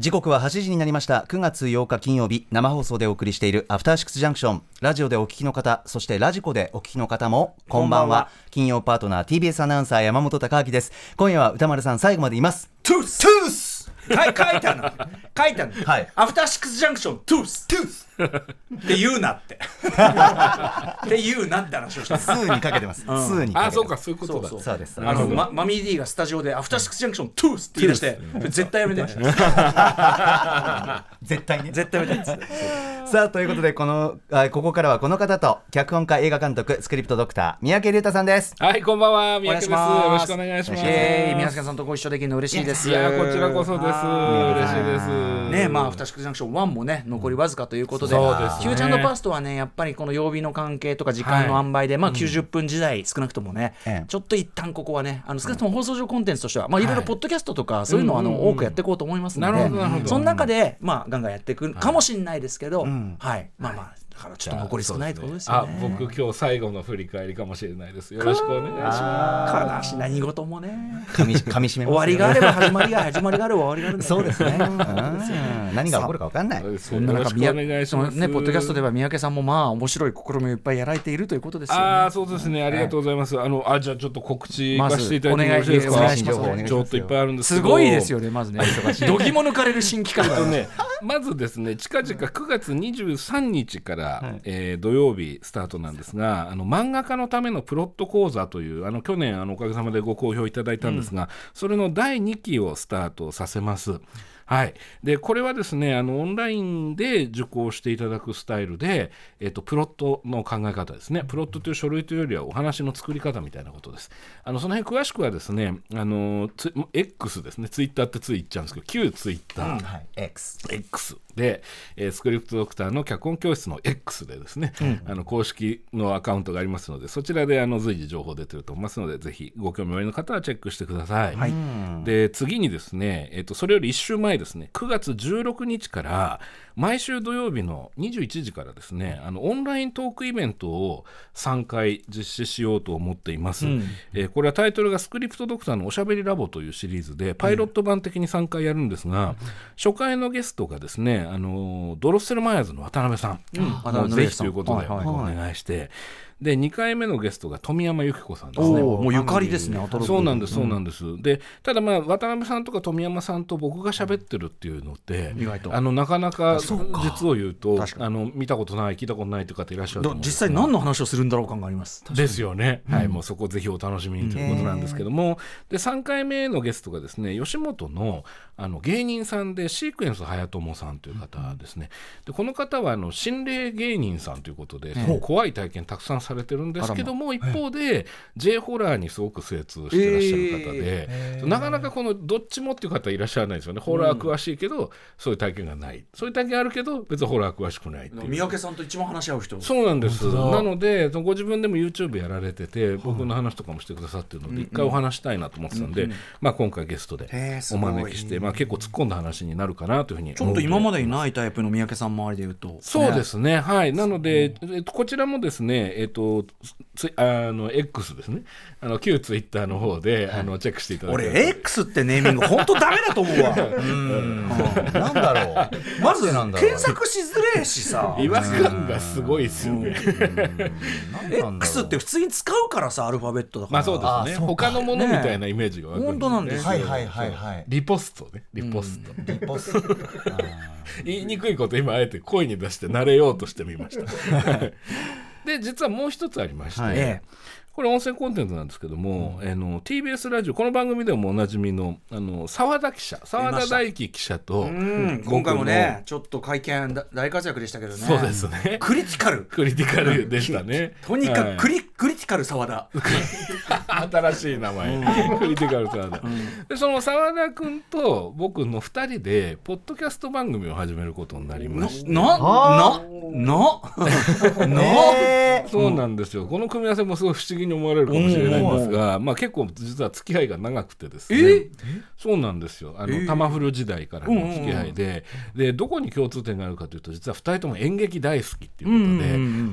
時刻は8時になりました。9月8日金曜日生放送でお送りしているアフターシックスジャンクションラジオでお聞きの方そしてラジコでお聞きの方もこんばんは。金曜パートナー TBS アナウンサー山本匡晃です。今夜は宇多丸さん最後までいます。トゥース。トゥース。はい。書いてあるの。書いてあるの、はい。アフターシックスジャンクショントゥース。トゥースって言うなって。って言うなって話をしてるスーにかけてます、スーにかけてます。あそうかそういうことだ。そうそう。です。あの、ま、マミー D がスタジオでアフターシックスジャンクショントゥースって言い出して絶対やめて。絶対ね。絶対やめて。さあということでこのあここからはこの方と脚本家映画監督スクリプトドクター三宅龍太さんです。はいこんばんは。三お願いし宅です。よろしくお願いします。えー、宮坂さんとご一緒できるの嬉しいです。いやこちらこそです。嬉しいです。ねまあ、アフターシックスジャンクション1もね、残りわずかということで、で。すね。フューチャーパストはね、やっぱりこの曜日の関係とか時間の塩梅で、まあ90分時代、少なくともね、ええ。ちょっと一旦ここはね、あの少なくとも放送上コンテンツとしては、まあい。ろいろポッドキャストとか、そういうのをあの多くやっていこうと思いますのでその中で、まあガンガンやっていくかもしれないですけど、ん。はい、まあまあ、だからちょっと残り少ないってことですよあね。僕今日最後の振り返りかもしれないです。よろしくお願いしま悲しい。何事もね、噛み噛み締めます終わりがあれば始まりが、始まりがあれば終わりがあるそうですね、うん。何が起こるか分かんない。すそんな中、よろしくお願いしますそのね、ポッドキャストでは三宅さんもまあ面白い試みをいっぱいやられているということですよね。ああそうですね。ありがとうございます。あのあじゃあちょっと告知まずさせていただいてもよろしいですか？お願いします。お願いしますちょっといっぱいあるんですけすどごいですよね、まずね。どぎも抜かれる新企画。ね、まずですね近々9月23日から、えー土曜日スタートなんですがあの漫画家のためのプロット講座というあの去年あのおかげさまでご好評いただいたんですが、それの第2期をスタートさせます。はい、でこれはですねあのオンラインで受講していただくスタイルで、えっとプロットの考え方ですね。プロットという書類というよりはお話の作り方みたいなことです。あのその辺詳しくはですねあのツ X ですね。ツイッターってつい言っちゃうんですけど旧ツイッター、はい。X X で、えースクリプトドクターの脚本教室の X でですね、あの公式のアカウントがありますのでそちらであの随時情報出てると思いますのでぜひご興味おありの方はチェックしてください。で次にですね、えっとそれより1週前ですね。9月16日から毎週土曜日の21時からですねあのオンライントークイベントを3回実施しようと思っています、えーこれはタイトルが「スクリプトドクターのおしゃべりラボ」というシリーズでパイロット版的に3回やるんですが、初回のゲストがですねあのドロッセルマイヤーズの渡辺さん、うぜひということではいはい。お願いして、で2回目のゲストが富山由紀子さんですね。もうゆかりですね、そうなんです、そうなんです。で、ただまあ渡辺さんとか富山さんと僕が喋ってるっていうのって、意外と。あのなかなか実を言うとあの見たことない聞いたことないという方いらっしゃるとど実際何の話をするんだろう感があります？ですよね、はい、もうそこぜひお楽しみにということなんですけども、で3回目のゲストがですね吉本のあの芸人さんでシークエンス隼友さんという方ですね、でこの方はあの心霊芸人さんということで、怖い体験たくさんされてるんですけども、一方で J ホラーにすごく精通してらっしゃる方で、なかなかこのどっちもっていう方いらっしゃらないですよね。ホラー詳しいけど、そういう体験がない。そういう体験あるけど別にホラー詳しくないっていう。三宅さんと一番話し合う人。そうなんです。なのでご自分でも YouTube やられてて僕の話とかもしてくださってるので一回お話したいなと思ってたんで、まあ、今回ゲストでお招きして、まあ、結構突っ込んだ話になるかなというふうにちょっと今まででにないタイプの三宅さん周りで言うと。そうですね、はい、なので、えっと、こちらもですね、えっと、つあの X ですね、あの旧ツイッターの方で、あのチェックしていただければ。俺 X ってネーミング本当ダメだと思うわ。なんだろう。まずなんだろう。検索しづれえしさ。違和感がすごいですよね。X って普通に使うからさアルファベットだから。まあそうですね。他のものみたいなイメージが湧く本当なんですよ。はいはいはいはい。リポストね。リポスト、リポスト。言いにくいこと今あえて声に出して慣れようとしてみました で実はもう一つありまして、はい。えこれ音声コンテンツなんですけども、あの TBS ラジオこの番組でもおなじみのあの澤田記者澤田大樹記者と、え。うん。今回もねちょっと会見だ大活躍でしたけどね。そうですね。クリティカル。クリティカルでしたね。とにかはい。くクリ,、クリティカル澤田。新しい名前、クリティカル澤田、でその澤田君と僕の2人でポッドキャスト番組を始めることになりまして。なななな えーそうなんですよ、この組み合わせもすごい不思議に思われるかもしれないんですが、まあ、結構実は付き合いが長くてですね。え？そうなんですよ。あの、え玉古時代からの付き合いで,、でどこに共通点があるかというと実は2人とも演劇大好きっていうこ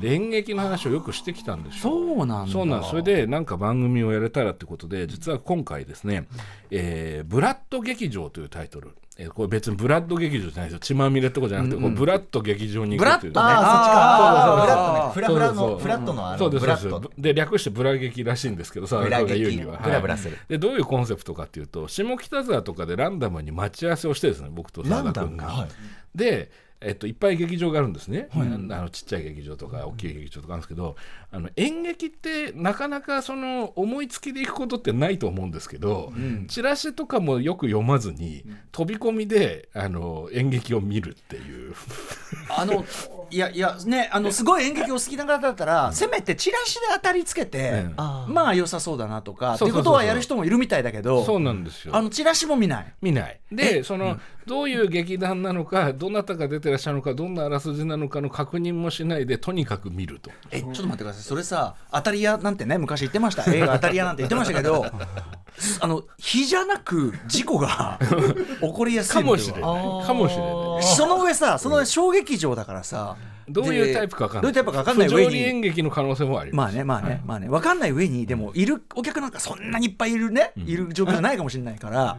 とで,、で演劇の話をよくしてきたんですよ。そうなんだ。そうなんそれでなんか番組をやれたらってことで実は今回ですね「えーブラッド劇場」というタイトルえーこれ別にブラッド劇場じゃないですよ。血まみれってことじゃなくて、こうブラッド劇場に行くっていう。ブラッドね。ああそっちか。フラフラフラそうそうそう。のフラットのあうですブラッド。そうですで略してブラ劇らしいんですけどさブラ劇言うには、ブラブラする。でどういうコンセプトかっていうと下北沢とかでランダムに待ち合わせをしてですね僕と澤田君が、はい。で、えっと、いっぱい劇場があるんですね、あのちっちゃい劇場とか大きい劇場とかあるんですけどあの演劇ってなかなかその思いつきで行くことってないと思うんですけど、チラシとかもよく読まずに、飛び込みであの演劇を見るっていう。あのいやいやねあのすごい演劇お好きな方だったら、せめてチラシで当たりつけて、うんまあ良さそうだなとかっていうことはやる人もいるみたいだけどそうなんですよ。あのチラシも見ない。見ない。でその、どういう劇団なのかどなたが出てらっしゃるのかどんなあらすじなのかの確認もしないでとにかく見ると。えちょっと待ってください。それさ当たり屋なんてね昔言ってました。映画当たり屋なんて言ってましたけど あの日じゃなく事故が 起こりやすいかもしれなはいかもしれない。その上さその上小劇場だからさどういうタイプか分かんない。どういうタイプか分かんない上不条理演に劇の可能性もあります。まあねまあね、まあね。分かんない上にでもいるお客なんかそんなにいっぱいいるね、いる状況じゃないかもしれないから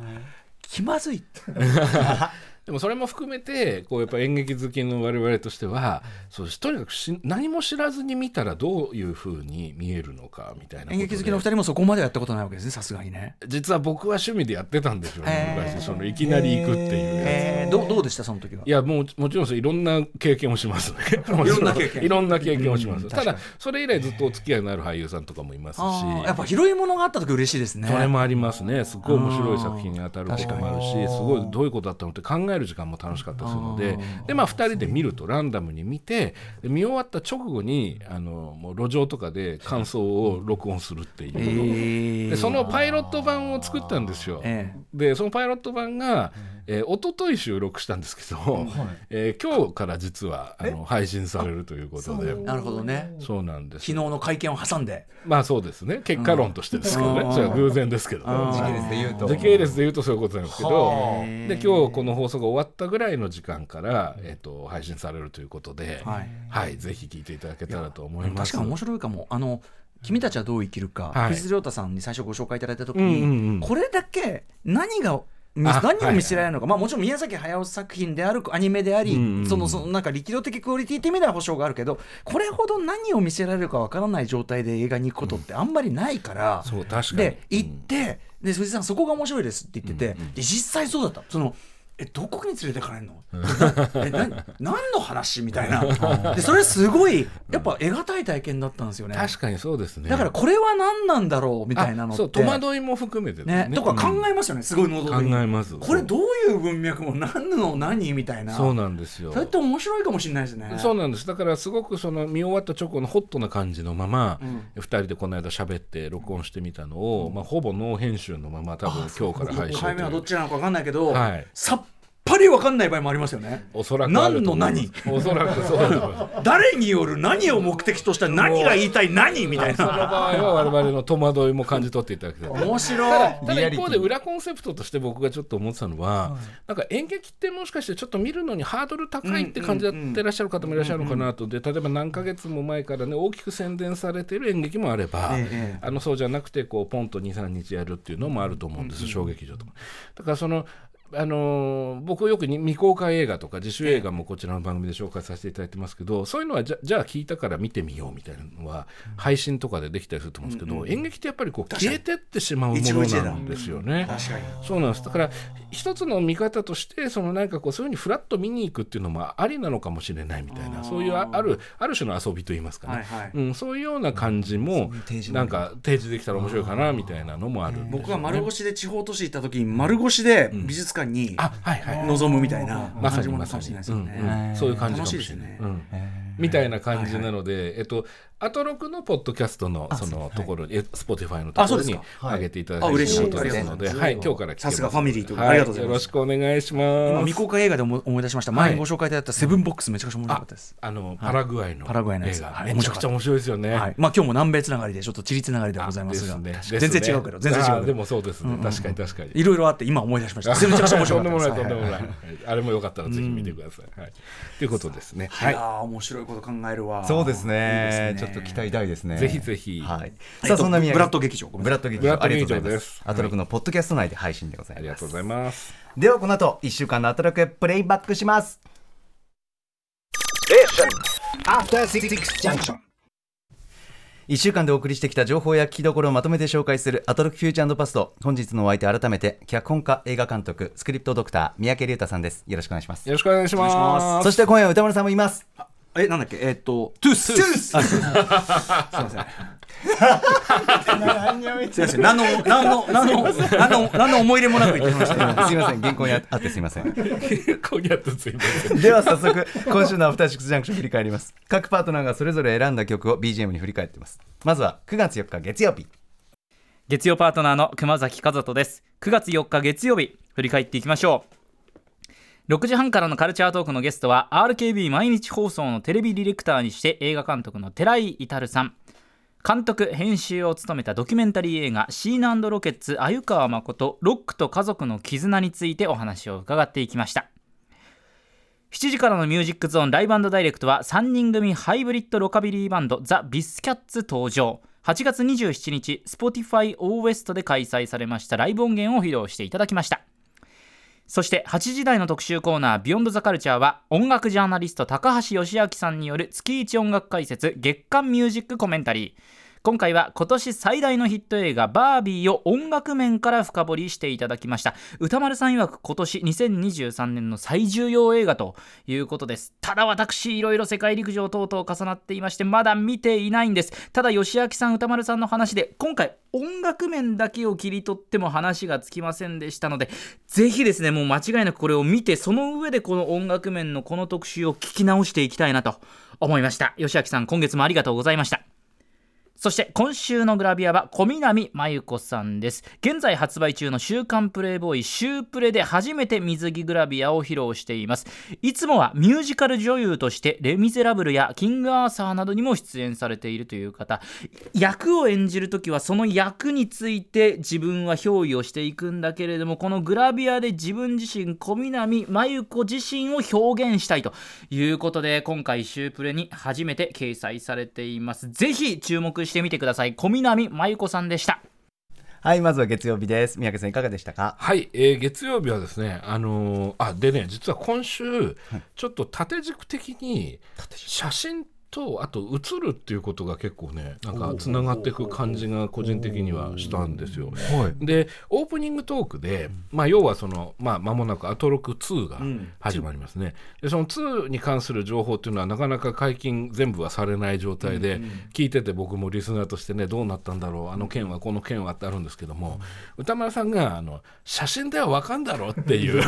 気まずい でもそれも含めてこうやっぱ演劇好きの我々としてはそうとにかくし何も知らずに見たらどういうふうに見えるのかみたいな演劇好きの二人もそこまでやったことないわけですねさすがにね。実は僕は趣味でやってたんですよへねー。昔。そのいきなり行くっていうやつ。えー、どうどうでしたその時は？いやもうもちろんそういろんな経験をします。ね いろんな経験。いろんな経験をします、うんただそれ以来ずっとお付き合いのある俳優さんとかもいますし。やっぱ広いものがあった時嬉しいですね。それもありますね。すごい面白い作品に当たることもあるしすごいどういうことだったのって考える時間も楽しかったりするのででまあ2人で見るとランダムに見てで見終わった直後にあのもう路上とかで感想を録音するっていう、えー。でそのパイロット版を作ったんですよ。ええ。でそのパイロット版が、えー、一昨日収録したんですけど、えー今日から実はあの配信されるということで。なるほどね。そうなんです。昨日の会見を挟んで。まあそうですね。結果論としてですけどね、うん。それは偶然ですけどうん。時系列で言うと。時系列で言うとそういうことなんですけどはあ。で今日この放送が終わったぐらいの時間から、えっと配信されるということで、ははいいぜひ聞いていただけたらと思います。確かに面白いかも。あの君たちはどう生きるか、はい。藤津亮太さんに最初ご紹介いただいた時うんに、うんうん。これだけ何が何を見せられるのか、まあ、もちろん宮崎駿作品であるアニメであり、うんうんうん。そのそのなんか力量的クオリティって意味では保証があるけどこれほど何を見せられるかわからない状態で映画に行くことってあんまりないから、そう確かに。で行って、で藤井さんそこが面白いですって言ってて、で実際そうだった。そのえどこに連れてかれんの？なえな何の話みたいな。でそれすごいやっぱ得難い体験だったんですよね。確かにそうですね。だからこれは何なんだろうみたいなのって。あそう戸惑いも含めてですね。とか考えますよね、すごい喉考えます。これどういう文脈も何の何みたいな。そうなんですよ。それって面白いかもしれないですね。そうなんです。だからすごくその見終わった直後のホットな感じのまま、二2人でこの間喋って録音してみたのを、まあ、ほぼノー編集のまま多分今日から配1信回目はどっちなのか分かんないけど、はい。さっぱり分かんない場合もありますよね。おそらくあると思います。何おそらくそうだと思います。誰による何を目的とした何が言いたい何みたいそのな場合は我々の戸惑いも感じ取っていただきたい。面白い。ただ一方で裏コンセプトとして僕がちょっと思ってたのは、なんか演劇ってもしかしてちょっと見るのにハードル高いって感じでやってらっしゃる方もいらっしゃるのかなと。で例えば何ヶ月も前からね大きく宣伝されている演劇もあれば、ええあのそうじゃなくてこうポンと23日やるっていうのもあると思うんです、小劇場とか。だからそのあのー僕よくに未公開映画とか自主映画もこちらの番組で紹介させていただいてますけどそういうのはじゃじゃあ聞いたから見てみようみたいなのは配信とかでできたりすると思うんですけど、演劇ってやっぱりこう消えてってしまうものなんですよね。確かに。そうなんです。だから一つの見方としてそのなんかこうそういうふうにフラッと見に行くっていうのもありなのかもしれないみたいなそういうああるある種の遊びといいますかね、はいはい。うん、そういうような感じもなんか提示できたら面白いかなみたいなのもあるね。僕が丸腰で地方都市行った時に丸腰で美術館にあはいはい。望むみたいな感じもかもしれないですようん。ねうん。そういう感じかもしれない。みたいな感じなので、えっと、アトロクのポッドキャストのそのところに、え Spotify のところにあそうですか。上げていただいてあ嬉しいるということで、はい、今日からさすがファミリーということではありがとうございます。よろしくお願いし今ます。未。公開映画で思い出しました。前にご紹介いただいたセブンボックスめちゃくちゃ面白かったです。あのパラグアイのパラグアイの映画。はい。めちゃくちゃ面白いですよね。はい。まあ今日も南米つながりでちょっと地理つながりではございますが。全然違うけど全然違うでもそうですね。確かに確かに。いろいろあって今思い出しました。めちゃくちゃ面白かったで。あれもよかったらぜひ見てください。はい。ということですね。はい。面白いこと考えるわ。そうですねょっと期待大ですね。ぜひぜひ。はい。えっとさあそんな宮城。ブラッド劇場。ブラッド劇場。ありがとうございます。すアトロクのポッドキャスト内で配信でございます。ありがとうございます。ではこの後1週間のアトラクプレイバックします。After Six Junction. 1週間でお送りしてきた情報や聞きどころをまとめて紹介するアトロックフューチャーパスト。本日のお相手改めて脚本家映画監督スクリプトドクター三宅龍太さんです。よろしくお願いします。よろしくお願いします。そして今夜は歌丸さんもいますえなんだっけ？えっとトゥース。トゥース。す。いません。すいません。何の何の何の何の何の思い入れもなく言ってきました。よすいません原稿にあってすいません。こにあってすいません。では早速今週のアフターシックスジャンクション振り返ります。各パートナーがそれぞれ選んだ曲を BGM に振り返ってます。まずは9月4日月曜日。月曜パートナーの熊崎風斗です。9月4日月曜日振り返っていきましょう6時半からのカルチャートークのゲストは RKB 毎日放送のテレビディレクターにして映画監督の寺井至さん。監督編集を務めたドキュメンタリー映画「シーナロケッツ鮎川誠ロックと家族の絆」についてお話を伺っていきました。7時からの「ミュージックゾーンライブダイレクト」は3人組ハイブリッドロカビリーバンドザ・ビスキャッツ登場。8月27日 Spotify オーウエストで開催されましたライブ音源を披露していただきました。そして8時台の特集コーナー「ビヨンドザカルチャーは音楽ジャーナリスト高橋義明さんによる月一音楽解説月刊ミュージックコメンタリー。今回は今年最大のヒット映画「バービー」を音楽面から深掘りしていただきました。歌丸さん曰く今年2023年の最重要映画ということです。ただ私いろいろ世界陸上等々重なっていましてまだ見ていないんです。ただ吉明さん歌丸さんの話で今回音楽面だけを切り取っても話がつきませんでしたのでぜひですねもう間違いなくこれを見てその上でこの音楽面のこの特集を聞き直していきたいなと思いました。吉明さん今月もありがとうございました。そして今週のグラビアは小南真由子さんです。現在発売中の週刊プレイボーイ週プレで初めて水着グラビアを披露しています。いつもはミュージカル女優としてレ・ミゼラブルやキングアーサーなどにも出演されているという方。役を演じる時はその役について自分は憑依をしていくんだけれどもこのグラビアで自分自身小南真由子自身を表現したいということで今回週プレに初めて掲載されています。ぜひ注目してみてください。小南真由子さんでした。はいまずは月曜日です。三宅さんいかがでしたか？はい、えー月曜日はですね、あのーあでね、実は今週、ちょっと縦軸的に写真とあと映るっていうことが結構ねなんかつながっていく感じが個人的にはしたんですよ。でオープニングトークで、まあ、要はそのまあ間もなくアトロク2が始まりますね。でその2に関する情報っていうのはなかなか解禁全部はされない状態で、聞いてて僕もリスナーとしてねどうなったんだろうあの件はこの件はってあるんですけども、歌丸さんがあの写真では分かんだろうっていう。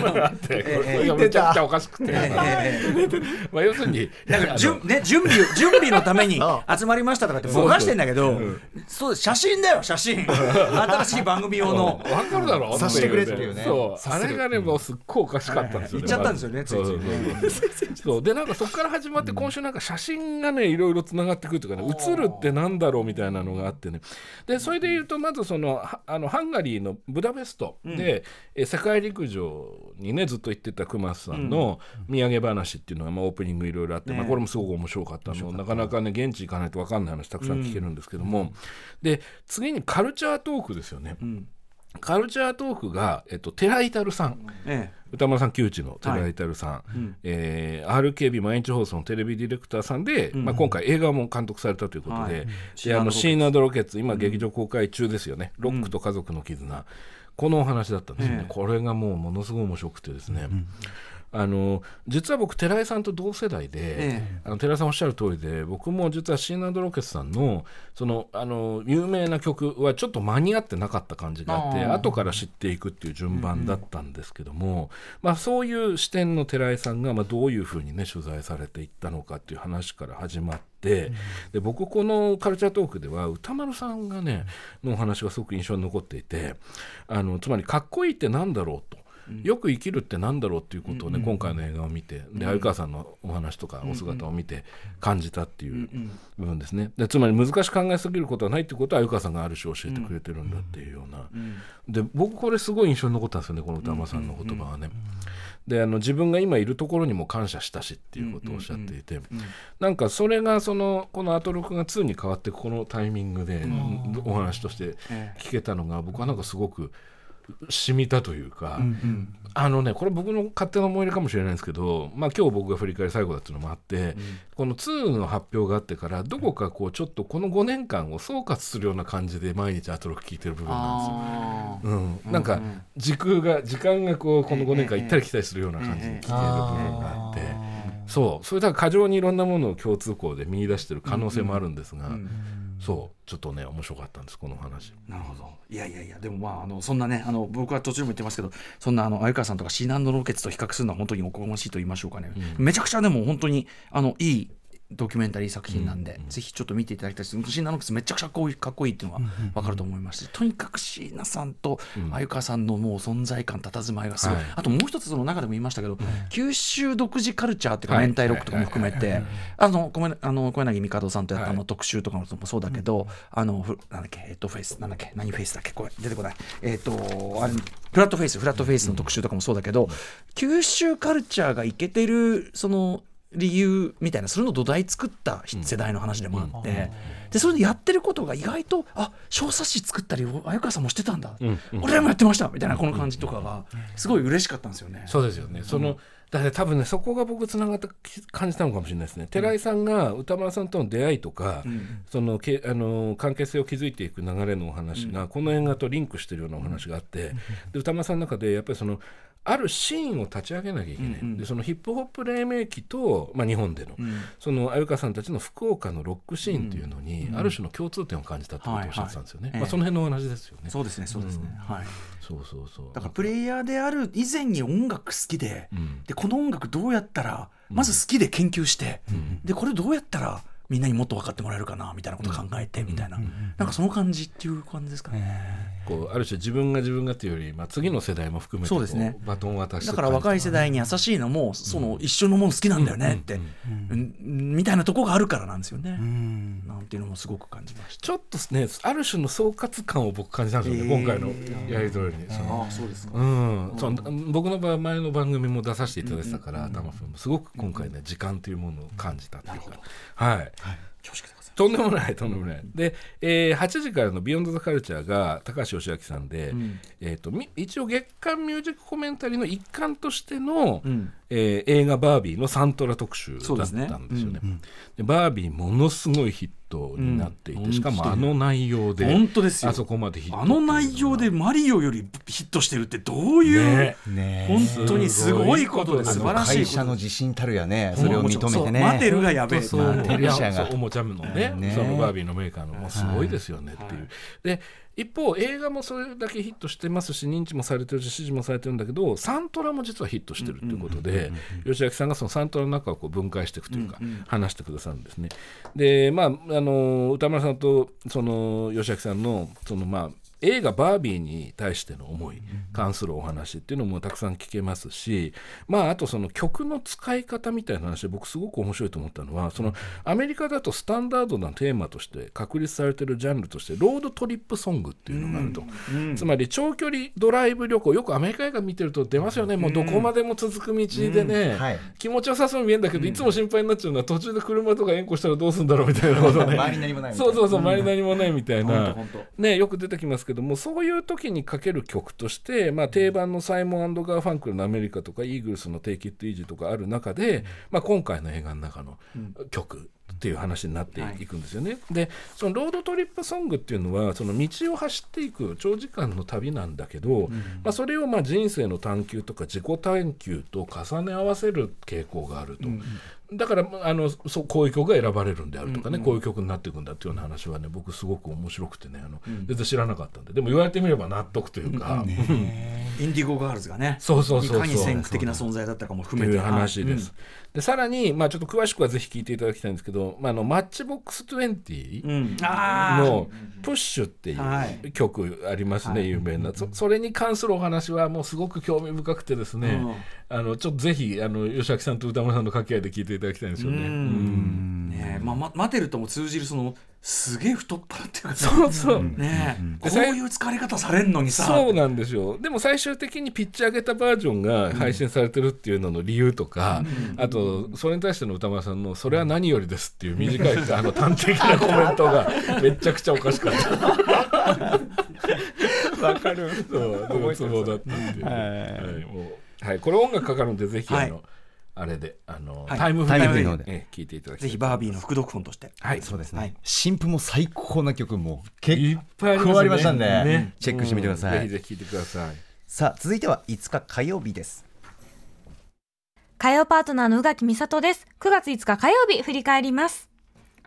のがあってこれがめちゃくちゃおかしくて、まあ要するになんかね、準備 準備のために集まりましたとかってぼかしてんだけどそうです写真だよ写真。新しい番組用の。分かるだろ察してくれてるよね。そう。あれがねもうすっごいおかしかったんですよね。言っちゃったんですよねついつい。ねそう。でなんかそこから始まって今週なんか写真がねいろいろつながってくるというかね写るってなんだろうみたいなのがあってね。でそれで言うとまずそのはあのハンガリーのブダペストで、え世界陸上にねずっと行ってた熊須さんの土産話っていうのが、まあ、オープニングいろいろあって、まあ、これもすごく面白かったの。なかなかね現地行かないと分かんない話たくさん聞けるんですけども、で次にカルチャートークですよね。カルチャートークが、えっと、寺井太さん、え歌丸さん旧知の寺井太さん、えー RKB 毎日放送のテレビディレクターさんで、まあ、今回映画も監督されたということで,、はい。であのシーナードロケッツ今劇場公開中ですよね「ロックと家族の絆」このお話だったんですよね、ええ。これがもうものすごい面白くてですね、あの実は僕寺井さんと同世代で、えあの寺井さんおっしゃる通りで僕も実はシーナードロケッツさんのそのあの有名な曲はちょっと間に合ってなかった感じがあって後から知っていくっていう順番だったんですけども、まあ、そういう視点の寺井さんがまあどういうふうにね取材されていったのかっていう話から始まって、で僕このカルチャートークでは歌丸さんがねのお話がすごく印象に残っていてあのつまりかっこいいってなんだろうと。よく生きるってなんだろうっていうことをね、今回の映画を見てで鮎川さんのお話とかお姿を見て感じたっていう部分ですね。でつまり難しく考えすぎることはないってことは鮎川さんがある種教えてくれてるんだっていうような、で僕これすごい印象に残ったんですよねこの歌間さんの言葉はね。であの自分が今いるところにも感謝したしっていうことをおっしゃっていて、なんかそれがそのこの「アトロク」が2に変わってこのタイミングでお話として聞けたのが僕はなんかすごく染みたというか、あのねこれ僕の勝手な思い入れかもしれないんですけど、まあ、今日僕が振り返り最後だっていうのもあって、この2の発表があってからどこかこうちょっとこの5年間を総括するような感じで毎日アトロク聞いてる部分なんですよ。うん、なんか時空が時間がこうこの5年間行ったり来たりするような感じに聞ける部分があってそう。それだから過剰にいろんなものを共通項で見出してる可能性もあるんですがそう。ちょっとね面白かったんです。この話。なるほど。いやいやいやでもまああのそんなねあの僕は途中も言ってますけどそんなあの鮎川さんとかシーナンドロケッツと比較するのは本当におこがましいと言いましょうかね、めちゃくちゃでも本当にあのいいドキュメンタリー作品なんで、ぜひちょっと見ていただきたいです。シーナンドロケッツめちゃくちゃかっこいいかっこいいっていうのが分かると思います。し、とにかくシーナさんと鮎川さんのもう存在感佇まいがすごい、はい。あともう一つその中でも言いましたけど、九州独自カルチャーっていうか、はい。めんたいロックとかも含めて、あのあの小柳帝さんとやったあの特集とかもそうだけど、あのふなんだっけ？えっとフェイスなんだっけ？何フェイスだっけ？これ出てこない。えっとあれフラットフェイスフラットフェイスの特集とかもそうだけど、九州カルチャーがいけてるその理由みたいなそれの土台作った世代の話でもあって、でそれでやってることが意外とあ小冊子作ったり鮎川さんもしてたんだ、俺らもやってましたみたいなこの感じとかがすごい嬉しかったんですよね。そうですよね。そのだから多分ねそこが僕つながった感じたのかもしれないですね。寺井さんが歌丸さんとの出会いとか、そのけあの関係性を築いていく流れのお話が、この映画とリンクしてるようなお話があって、で歌丸さんの中でやっぱりそのあるシーンを立ち上げなきゃいけない、でそのヒップホップ黎明期と、まあ、日本での、その鮎川さんたちの福岡のロックシーンっていうのに、ある種の共通点を感じたってことをおっしゃってたんですよね。はいはい。まあ、その辺のお話ですよね。そうですねそうですね、はい。そうそうそう。だからプレイヤーである以前に音楽好きで,、でこの音楽どうやったらまず好きで研究して、でこれどうやったらみんなにもっと分かってもらえるかなみたいなこと考えてみたいな、なんかその感じっていう感じですかね。こうある種自分が自分がっていうより、まあ、次の世代も含めてそうですね。バトンを渡してだから若い世代に優しいのも、その一緒のもの好きなんだよねって、うん。みたいなとこがあるからなんですよね。なんていうのもすごく感じました。ちょっとねある種の総括感を僕感じたんですよね、えー。今回のやり取りに。あそうですか。うん、その僕の場合前の番組も出させていただいてたから、タマフも。すごく今回ね時間というものを感じたっていうか、はい、恐縮でございます。とんでもないとんでもない。で、えー8時からの「ビヨンド・ザ・カルチャー」が高橋義明さんで、えー、とみ一応月間ミュージックコメンタリーの一環としての、んえー映画「バービー」のサントラ特集だっそうですね。たんですよね。でバービーものすごいヒットになっていて、うん。しかもあの内容で本当ですよ。あそこまでヒットあの内容でマリオよりヒットしてるってどういう、ねね本当にすごいことです。あの素晴らしい会社の自信たるやね。それを認めてね。マテルがやべえ。そうまあテルおもちゃのねねそのバービーのメーカーのもうすごいですよねっていう、で一方映画もそれだけヒットしてますし認知もされてるし支持もされてるんだけどサントラも実はヒットしてるっていうことで吉明さんがそのサントラの中をこう分解していくというか話してくださるんですね。でまああの歌丸さんとその吉明さんのそのまあ映画「バービー」に対しての思い関するお話っていうのもたくさん聞けますし、まあ、あとその曲の使い方みたいな話で僕すごく面白いと思ったのはそのアメリカだとスタンダードなテーマとして確立されてるジャンルとしてロードトリップソングっていうのがあると、つまり長距離ドライブ旅行よくアメリカ映画見てると出ますよね。もうどこまでも続く道でね、はい。気持ちよさそうに見えるんだけど、いつも心配になっちゃうのは途中で車とか援護したらどうするんだろうみたいなことをね周りに何もないそうそうそう。周りに何もないみたいな、ね、よく出てきますけどもそういう時にかける曲として、まあ、定番のサイモンガーファンクルの「アメリカ」とかイーグルスの「テイキット・イージー」とかある中で、まあ、今回の映画の中の曲っていう話になっていくんですよね。でそのロードトリップソングっていうのはその道を走っていく長時間の旅なんだけど、まあ、それをまあ人生の探求とか自己探求と重ね合わせる傾向があると。だからあのそうこういう曲が選ばれるんであるとかね、こういう曲になっていくんだっていうような話はね僕すごく面白くてねあの、全然知らなかったんで。でも言われてみれば納得というか、インディゴガールズがねそうそうそういかに先駆的な存在だったかもと含めて。いう話です。はいでさらに、まあ、ちょっと詳しくはぜひ聞いていただきたいんですけど、まあ、あのマッチボックス20うん。うんあー。の「プッシュ」ってはい。いう曲ありますね、有名な。そそれに関するお話はもうすごく興味深くてですね、あのちょっとぜひあの吉明さんと歌丸さんの掛け合いで聞いていただきたいんですよね。うん。ねえまあまマテルとも通じるそのすげえ太っ腹っていうかさ。そうそう、ねえ。こでういう疲れ方されんのにさ。そうなんですよ。でも最終的にピッチ上げたバージョンが配信されてるっていうのの理由とか、あとそれに対しての歌丸さんの「それは何よりです」っていう短いあの端的なコメントがめちゃくちゃおかしかった。わかる。そうツボだったんで、はい。もうはい、これ音楽かかるんでぜひ、はいあれであの、はい。タイムフリーでムフリーので。え聞いていただきたいぜひバービーの副読本として。はいそうですね、はい。新譜も最高な曲も結いっぱいありますね。構ありましたんで、ね。チェックしてみてください、うん。ぜひぜひ聞いてください。さあ続いては5日火曜日です。火曜パートナーの宇垣美里です。9月5日火曜日振り返ります。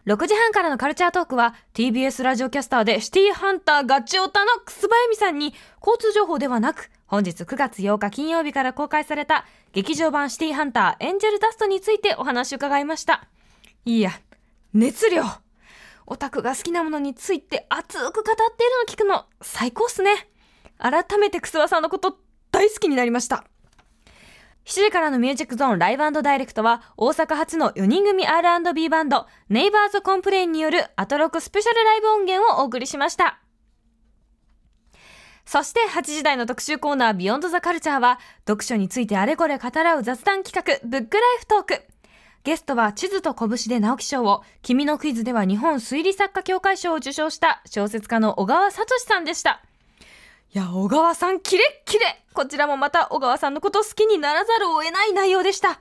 6時半からのカルチャートークは TBS ラジオキャスターでシティーハンターガチオタのくすばえみさんに交通情報ではなく本日9月8日金曜日から公開された劇場版シティハンターエンジェルダストについてお話を伺いました。いや、熱量オタクが好きなものについて熱く語っているのを聞くの最高っすね。改めてくすわさんのこと大好きになりました。7時からのミュージックゾーンライブダイレクトは大阪初の4人組 R&B バンドネイバーズコンプレインによるアトロクスペシャルライブ音源をお送りしました。そして8時台の特集コーナービヨンドザカルチャーは読書についてあれこれ語らう雑談企画ブックライフトーク。ゲストは地図と拳で直木賞を、君のクイズでは日本推理作家協会賞を受賞した小説家の小川哲さんでした。いや、小川さん、キレッキレこちらもまた小川さんのこと好きにならざるを得ない内容でした。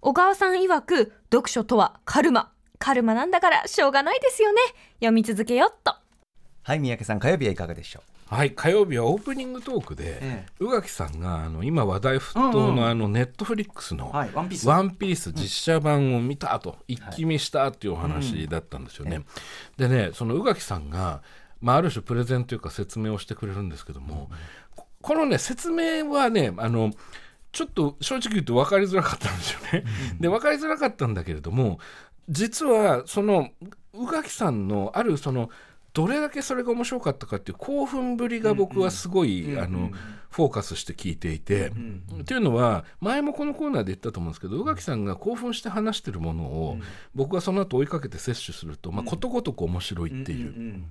小川さん曰く、読書とはカルマ。カルマなんだからしょうがないですよね。読み続けよっと。はい三宅さん火曜日はいかがでしょう？はい火曜日はオープニングトークで、え宇垣さんがあの今話題沸騰のあのネットフリックスのはいワンピース。実写版を見たと、一気見したっていうお話だったんですよね。でねその宇垣さんが、まあ、ある種プレゼンというか説明をしてくれるんですけども、ここのね説明はねあのちょっと正直言うと分かりづらかったんですよね。で分かりづらかったんだけれども実はその宇垣さんのあるそのどれだけそれが面白かったかっていう興奮ぶりが僕はすごい、あのフォーカスして聞いていて、っていうのは前もこのコーナーで言ったと思うんですけど宇垣さんが興奮して話してるものを、僕はその後追いかけて摂取すると、まあ、ことごとく面白いっていう。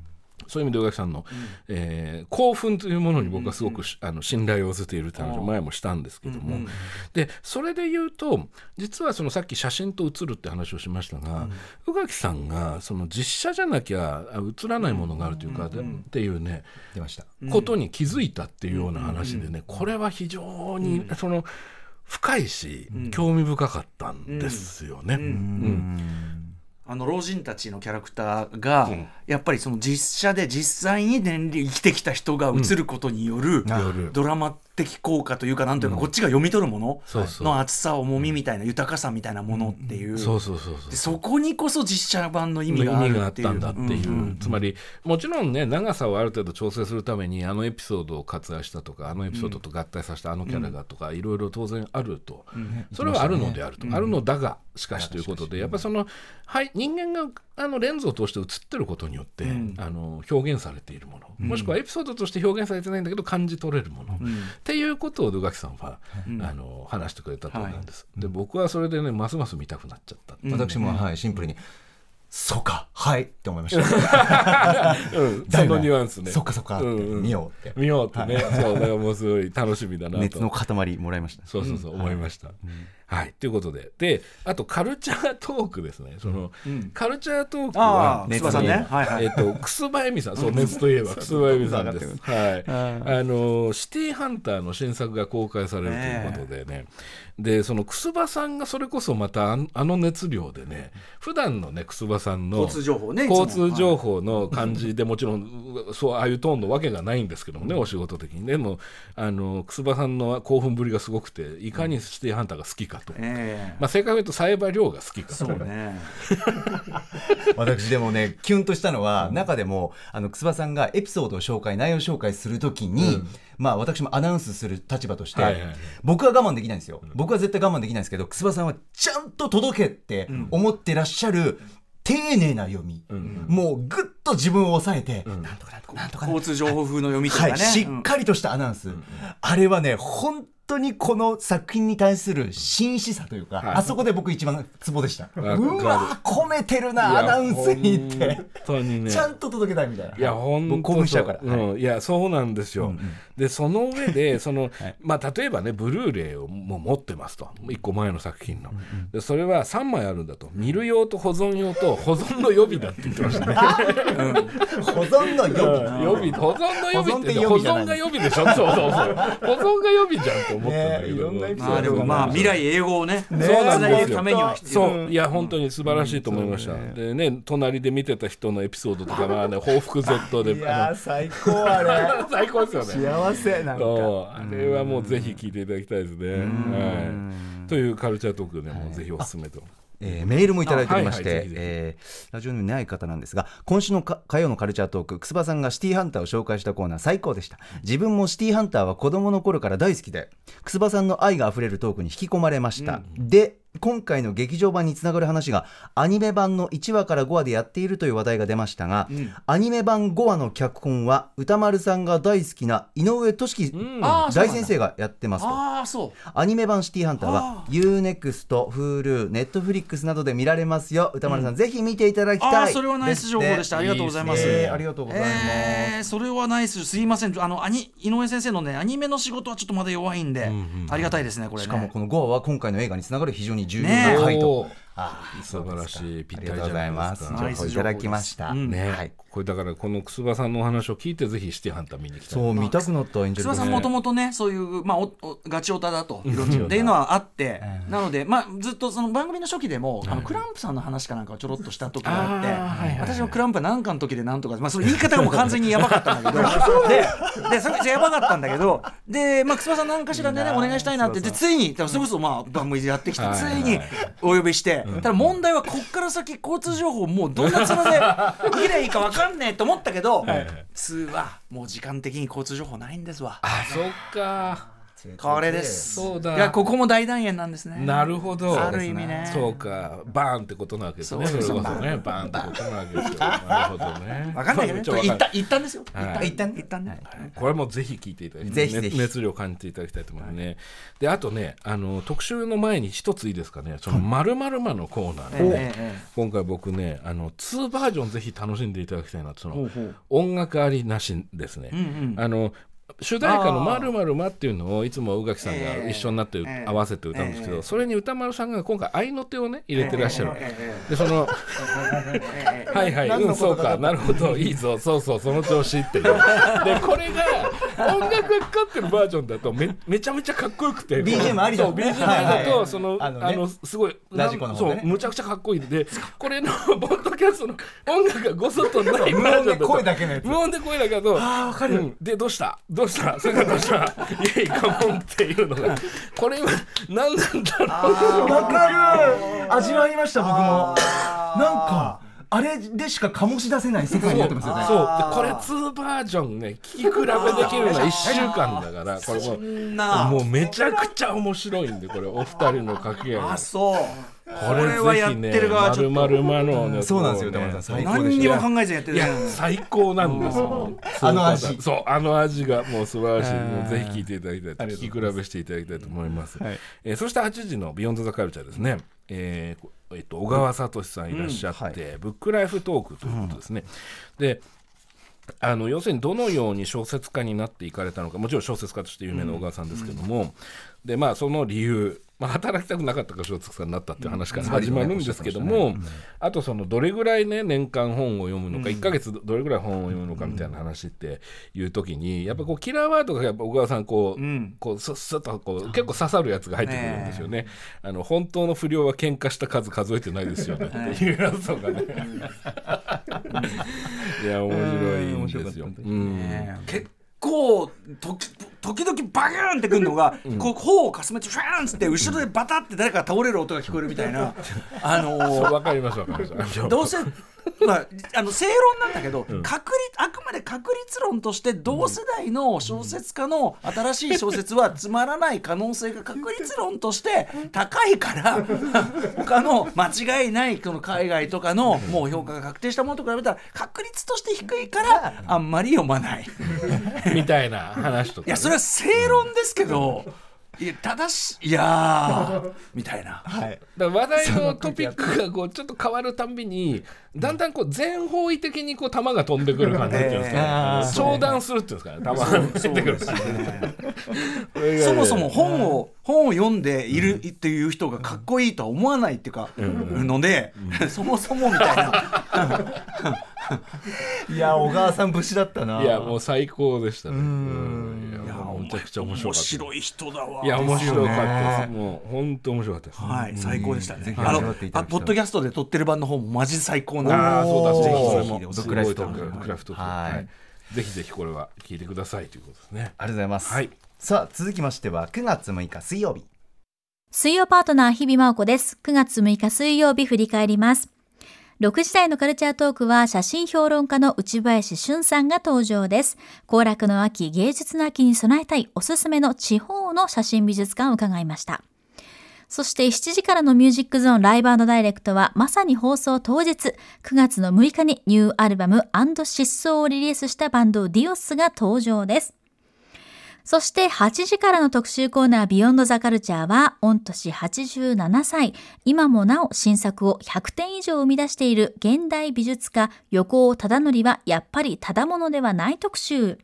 そういう意味で宇垣さんの、えー興奮というものに僕はすごくし、あの信頼を寄せているって話を前もしたんですけども、でそれで言うと実はそのさっき写真と写るって話をしましたが、宇垣さんがその実写じゃなきゃあ写らないものがあるというか、でっていうねう出ました。ことに気づいたっていうような話でね、これは非常にその深いし、興味深かったんですよね。うんあの老人たちのキャラクターが、ん。やっぱりその実写で実際に年齢生きてきた人が映ることによる、よるドラマ的効果というかなんというか、こっちが読み取るものの厚さ重みみたいな豊かさみたいなものっていう、そうそうそうそう。でそこにこそ実写版の意意味があるがあっっていう。たんだっていう、つまりもちろんね長さをある程度調整するためにあのエピソードを割愛したとかあのエピソードと合体させたあのキャラがとか、いろいろ当然あると、それはあるのであると、あるのだがしかしということで、やっぱりその、はい、人間があのレンズを通して映ってることによって、あの表現されているもの、もしくはエピソードとして表現されてないんだけど感じ取れるもの、っていうことを宇垣さんは、あの話してくれたと思うんです。で僕はそれでねますます見たくなっちゃった。私もはいシンプルにそうかはいって思いました。うん、そのニュアンスね。そっかそっかってうんうん。見ようって。見ようってね、そうだからもうすごい楽しみだなと。熱の塊もらいました。そうそうそう、思いました。はい、ということで。であとカルチャートークですね。その、カルチャートークあはね。はいはい。えっと、くすばえみさん、そう、熱といえば、くすばえみさんです。はい。あの、シティハンターの新作が公開されるということでね。で、そのくすばさんがそれこそまたあの熱量でね、普段のね、くすばさんの交通情報ね交通情報の感じでもちろん、そう、ああいうトーンのわけがないんですけどもね、お仕事的に。でも、あの、くすばさんの興奮ぶりがすごくて、いかにシティハンターが好きかと。ええ。まあ、正確に言うと、サイバー量が好きか。と。そうね。私でもねキュンとしたのは、中でもあの楠葉さんがエピソードを紹介内容紹介するときに、まあ私もアナウンスする立場として、はいはいはい。僕は我慢できないんですよ、僕は絶対我慢できないんですけど楠葉さんはちゃんと届けって思ってらっしゃる、丁寧な読み、もうぐっと自分を抑えて、なん。とかなんとかなんとか交通情報風の読みとかね。はい、しっかりとしたアナウンス、あれはね本当にこの作品に対する真摯さというか、はいあそこで僕一番ツボでした。うわ込めてるなアナウンスにって本当にねちゃんと届けたいみたいな。いや、本当僕興奮しちゃうから。はいうん、いや、そうなんですよ。で、その上で、その、まあ、例えばね、ブルーレイをもう持ってますと。一個前の作品の。で、それは3枚あるんだと。見る用と保存用と保存の予備だって言ってましたね。保存の予備。予備、保存の予備って、保存って予備じゃない保存が予備でしょ。そうそうそう。保存が予備じゃんと思ったんだけねえいろど。んなエピソードまあでもまあ未来英語をねそうなんですよ。ためには必要そう。いや本当に素晴らしいと思いました、でね隣で見てた人のエピソードとかまあね報復 Z で。いやー最高あれ。最高ですよね。幸せなんか。そうあれはもうぜひ聞いていただきたいですね。はい、というカルチャートークでもぜひおすすめと。えーメールもいただいておりましてあはいはいえーラジオネームない方なんですが今週のか火曜のカルチャートーク楠葉さんがシティーハンターを紹介したコーナー最高でした。自分もシティーハンターは子供の頃から大好きで楠葉さんの愛があふれるトークに引き込まれました、で今回の劇場版につながる話がアニメ版の1話から5話でやっているという話題が出ましたが、アニメ版5話の脚本は歌丸さんが大好きな井上俊樹大先生がやってますと。アニメ版シティーハンターは UNEXT、Hulu、Netflix などで見られますよ。歌丸さん、ぜひ見ていただきたい。それはナイス情報でした。ありがとうございます。えーありがとうございます。えーそれはナイス。すいません。あのアニ井上先生のねアニメの仕事はちょっとまだ弱いんで、ありがたいですねこれね。しかもこの5話は今回の映画につながる非常に重要な回と。ねあー素晴らしいぴったりありがとうございます。じゃナイス情報いただきました。うん。ね、はい。これだからこの楠葉さんのお話を聞いてぜひシティハンター見に来たい。そう見たくなったエンジェル諏訪さんもともとねそういう、まあ、おおガチオタだとっていうのはあって、なので、まあ、ずっとその番組の初期でも、あのクランプさんの話かなんかをちょろっとした時があって、はいはい私のクランプは何かの時で何とか、まあ、その言い方がもう完全にやばかったんだけど。ででそれやばかったんだけどで、まあ、楠葉さん何かしらでねお願いしたいなってでついにだからそれこそまあ番組でやってきてはい。ついにお呼びして、ただ問題はこっから先交通情報もうどんなつもりで生きりゃいいか分かんねえと思ったけど、通はもう時間的に交通情報ないんですわ。あ、そっか。これです。そうだいや、ここも大団円なんですね。なるほど。ある意味ねそうか、バーンってことなわけですね。そそうれこそね、バーンってことなわけですよ。なるほどね。わかんないけどね。ちょっとわかんですよ。はい一旦、一旦ね。これもぜひ聞いていただきたい熱量を感じていただきたいと思いますね。であとねあの特集の前に一ついいですかねそのまるまるまのコーナーで、今回僕ねあの2バージョンぜひ楽しんでいただきたいなその音楽ありなしですね。あの主題歌の「まるまるま」っていうのをいつも宇垣さんええが一緒になってええ合わせて歌うんですけど、ええそれに歌丸さんが今回合いの手をね入れてらっしゃる、でそのはいはい、うん、そうか、なるほど、いいぞ、そうそう、その調子っていう。で、これが音楽がかかってるバージョンだとめ、めちゃめちゃかっこよくて。BGM ありだそう、ね BGM だと、その、ああのすごい、ラジコのそう、むちゃくちゃかっこいい。んで、これの、ポッドキャストの音楽がごそっとないバージョンだと。無音で声だけのやつ。無音で声だけど、ああ、わかる。で、どうした？どうした？それがどうした？イエイ、カモンっていうのが、これは何なんだろう？わかる。味わいました僕も。なんかあれでしか醸し出せない世界になってますよね。そう。でこれ2バージョンね聞き比べできるのは1週間だからこれもう。な。もうめちゃくちゃ面白いんでこれお二人の掛け合い。あ、そう。これはやってる側はちょっと。まるまるまのねそうなんですよこね歌丸さん。最高でした。何にも考えずやってるいやね。最高なんですよ。あの味。そうあの味がもう素晴らしい。あーもうぜひ聞いていただきたい聞き比べしていただきたいと思います、えーそして8時の「ビヨンドザカルチャーですね、えーえっと、小川聡さんいらっしゃって、ブックライフトークということですね、であの要するにどのように小説家になっていかれたのかもちろん小説家として有名な小川さんですけども、でまあその理由、まあ、働きたくなかったから小説家になったっていう話から始まるんですけども、あとそのどれぐらいね年間本を読むのか、1ヶ月どれぐらい本を読むのかみたいな話っていう時にやっぱこうキラーワードがやっぱ小川さんこう,、んこうスッスッとこう結構刺さるやつが入ってくるんですよね。あの本当の不良は喧嘩した数数えてないですよねっていうやつとかね。いや面白いんですよ。結構時時々バギューンってくるのが、こう頬をかすめてフャーンっつって後ろでバタって誰かが倒れる音が聞こえるみたいな。あのーわかりますわかります。どうせまあ、あの正論なんだけど、確率あくまで確率論として同世代の小説家の新しい小説はつまらない可能性が確率論として高いから他の間違いないこの海外とかのもう評価が確定したものと比べたら確率として低いからあんまり読まない。みたいな話とか、いやそれは正論ですけどいや正しいいやーみたいな。はい。話題のトピックがこうちょっと変わるたんびにだんだんこう全方位的にこう球が飛んでくる感じっていうんですかね、え。ー。長弾するっていうんですかね。球が出てくる感じ。これがねそもそも本を本を読んでいるっていう人がかっこいいとは思わないっていうか、ので、そもそもみたいな。いや小川さん節だったな。いやもう最高でしたね。うん。うん。いやもうめちゃくちゃ面白かった。白い人だわ。いや面白かったねです。もう本当面白かったです。はい、最高でしたね。ぜ。ひあのあだきたいポッドキャストで撮ってる版の方もマジ最高な。ああそうだぜひぜひ。おすごい得ライフトークラフトはい。ぜひぜひこれは聞いてくださいということですね。ありがとうございます、はい。さあ続きましては9月6日水曜日。水曜パートナー日々真央子です。9月6日水曜日振り返ります。6時台のカルチャートークは写真評論家の内林俊さんが登場です。行楽の秋、芸術の秋に備えたいおすすめの地方の写真美術館を伺いました。そして7時からのミュージックゾーンライブダイレクトはまさに放送当日9月の6日にニューアルバム失踪をリリースしたバンドディオスが登場です。そして8時からの特集コーナービヨンドザカルチャーは、御年87歳、今もなお新作を100点以上生み出している現代美術家横尾忠則はやっぱりただものではない特集。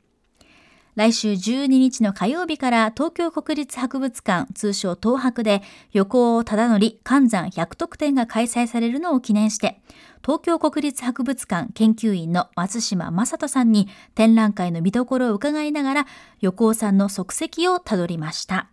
来週12日の火曜日から東京国立博物館通称東博で横尾忠則寒山100特展が開催されるのを記念して東京国立博物館研究員の松島正人さんに展覧会の見どころを伺いながら横尾さんの足跡をたどりました。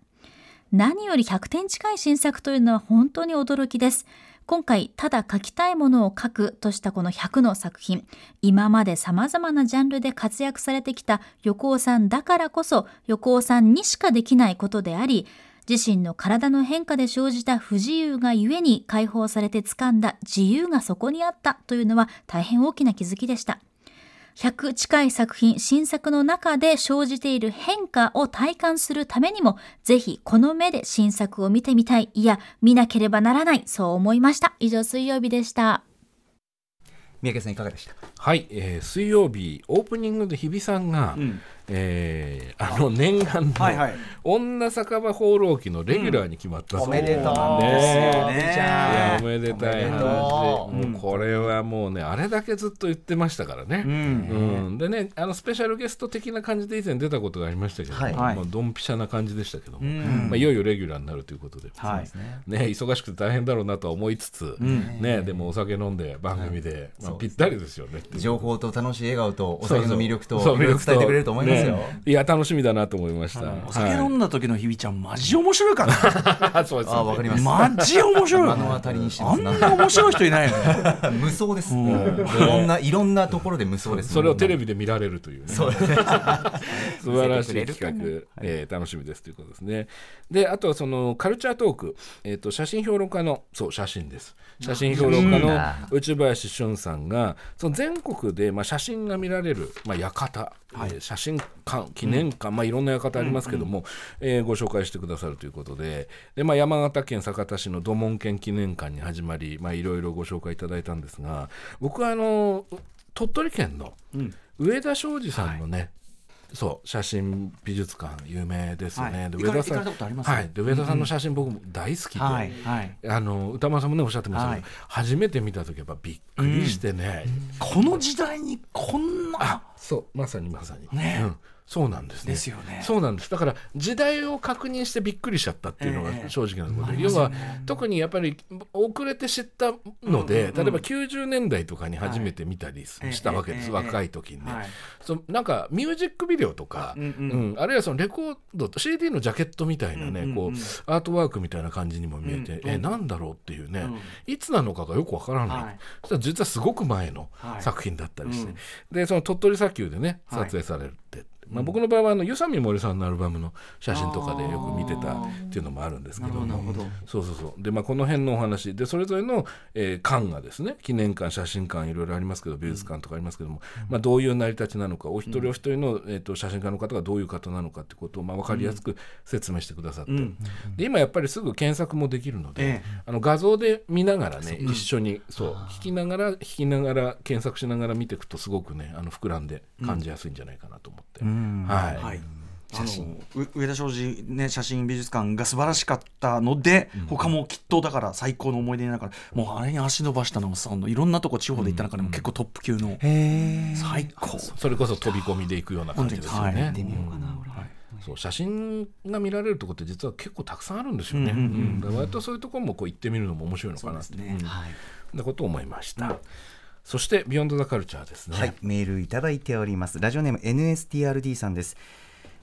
何より100点近い新作というのは本当に驚きです。今回、ただ書きたいものを書くとしたこの100の作品、今まで様々なジャンルで活躍されてきた横尾さんだからこそ、横尾さんにしかできないことであり、自身の体の変化で生じた不自由がゆえに解放されて掴んだ自由がそこにあったというのは大変大きな気づきでした。100近い作品、新作の中で生じている変化を体感するためにも、ぜひこの目で新作を見てみたい、いや、見なければならない、そう思いました。以上、水曜日でした。三宅さんいかがでした？はい、えー水曜日オープニングで日比さんが、んえーあの念願のはいはい。女酒場放浪記のレギュラーに決まったそうおめでとうなんですですよねおめでたい話。とう。もうこれはもうねあれだけずっと言ってましたからね、うん。でねあのスペシャルゲスト的な感じで以前出たことがありましたけども、はい。はいまあ、ドンピシャな感じでしたけども、ん。まあ、いよいよレギュラーになるということで、はい。ね、忙しくて大変だろうなとは思いつつ、ね、でもお酒飲んで番組で、まあ、ぴったりですよね。情報と楽しい笑顔とお酒の魅力とそういろいろ伝えてくれると思いますよ、ねいや楽しみだなと思いました。お酒飲んだ時の日比ちゃんマジ面白いから そうですあわかります。マジ面白いよ目の当ね。たりにしてあんますな面白い人いないよね。無双です、いろんないろんなところで無双です。それをテレビで見られるというね。そう。ですね素晴らしい企る画、えー楽しみですということですね。で、あとはそのカルチャートーク、えっ、と写真評論家のそう写真です。写真評論家の内林俊さんが、その全国でまあ写真が見られるまあ館、えー写真館記念館、まあいろんな館ありますけども、えーご紹介してくださるということで、でまあ山形県酒田市の土門県記念館に始まり、まあいろいろご紹介いただいたんですが、僕はあの鳥取県の上田昌司さんのね、そう写真美術館有名ですよね。はい。で上田さんはい、で上田さんの写真僕も大好きで、はいはい。あの歌丸さんもねおっしゃってましたけど、はい。初めて見た時やっぱびっくりしてね、この時代にこんなあそうまさにまさに、ねうん、そうなんですね。ですよね。そうなんです。だから時代を確認してびっくりしちゃったっていうのがええ。正直なところで、要は特にやっぱり遅れて知ったので、例えば90年代とかに初めて見たりしたわけです、ええ。若い時に。ね、はい。そなんかミュージックビデオとか、うんうんうん。あるいはそのレコード CD のジャケットみたいなね、うんうんうん。こうアートワークみたいな感じにも見えて、うんえなんだろうっていうね、うん。いつなのかがよくわからない、はい。そしたら実はすごく前のはい。作品だったりして、うん。でその鳥取砂丘でねはい撮影されるって、まあ、僕の場合はあの湯見森さんのアルバムの写真とかでよく見てたっていうのもあるんですけどそうそうそう。で、まあ、この辺のお話でそれぞれの、えー館がですね記念館写真館いろいろありますけど美術館とかありますけども、まあ、どういう成り立ちなのかお一人お一人の、えー、と写真家の方がどういう方なのかってことを、まあ、分かりやすく説明してくださって、うん。で今やっぱりすぐ検索もできるので、ええ。あの画像で見ながらね一緒にそう聞きながら弾きながら検索しながら見ていくとすごくねあの膨らんで感じやすいんじゃないかなと思って、はい、はい。写あのう上田昌司、ね、写真美術館が素晴らしかったので、他もきっとだから最高の思い出の中でもうあれに足伸ばしたのもいろんなとこ地方で行った中でも結構トップ級の、最高。それこそ飛び込みでいくような感じですよね。はい。そう写真が見られるところって実は結構たくさんあるんですよね。うんうんうんうんだから割とそういうところもこう行ってみるのも面白いのかなって。ね。うん。はい。そんなことを思いました。そしてビヨンドザカルチャーですね。はい、メールいただいております。ラジオネーム NSTRD さんです。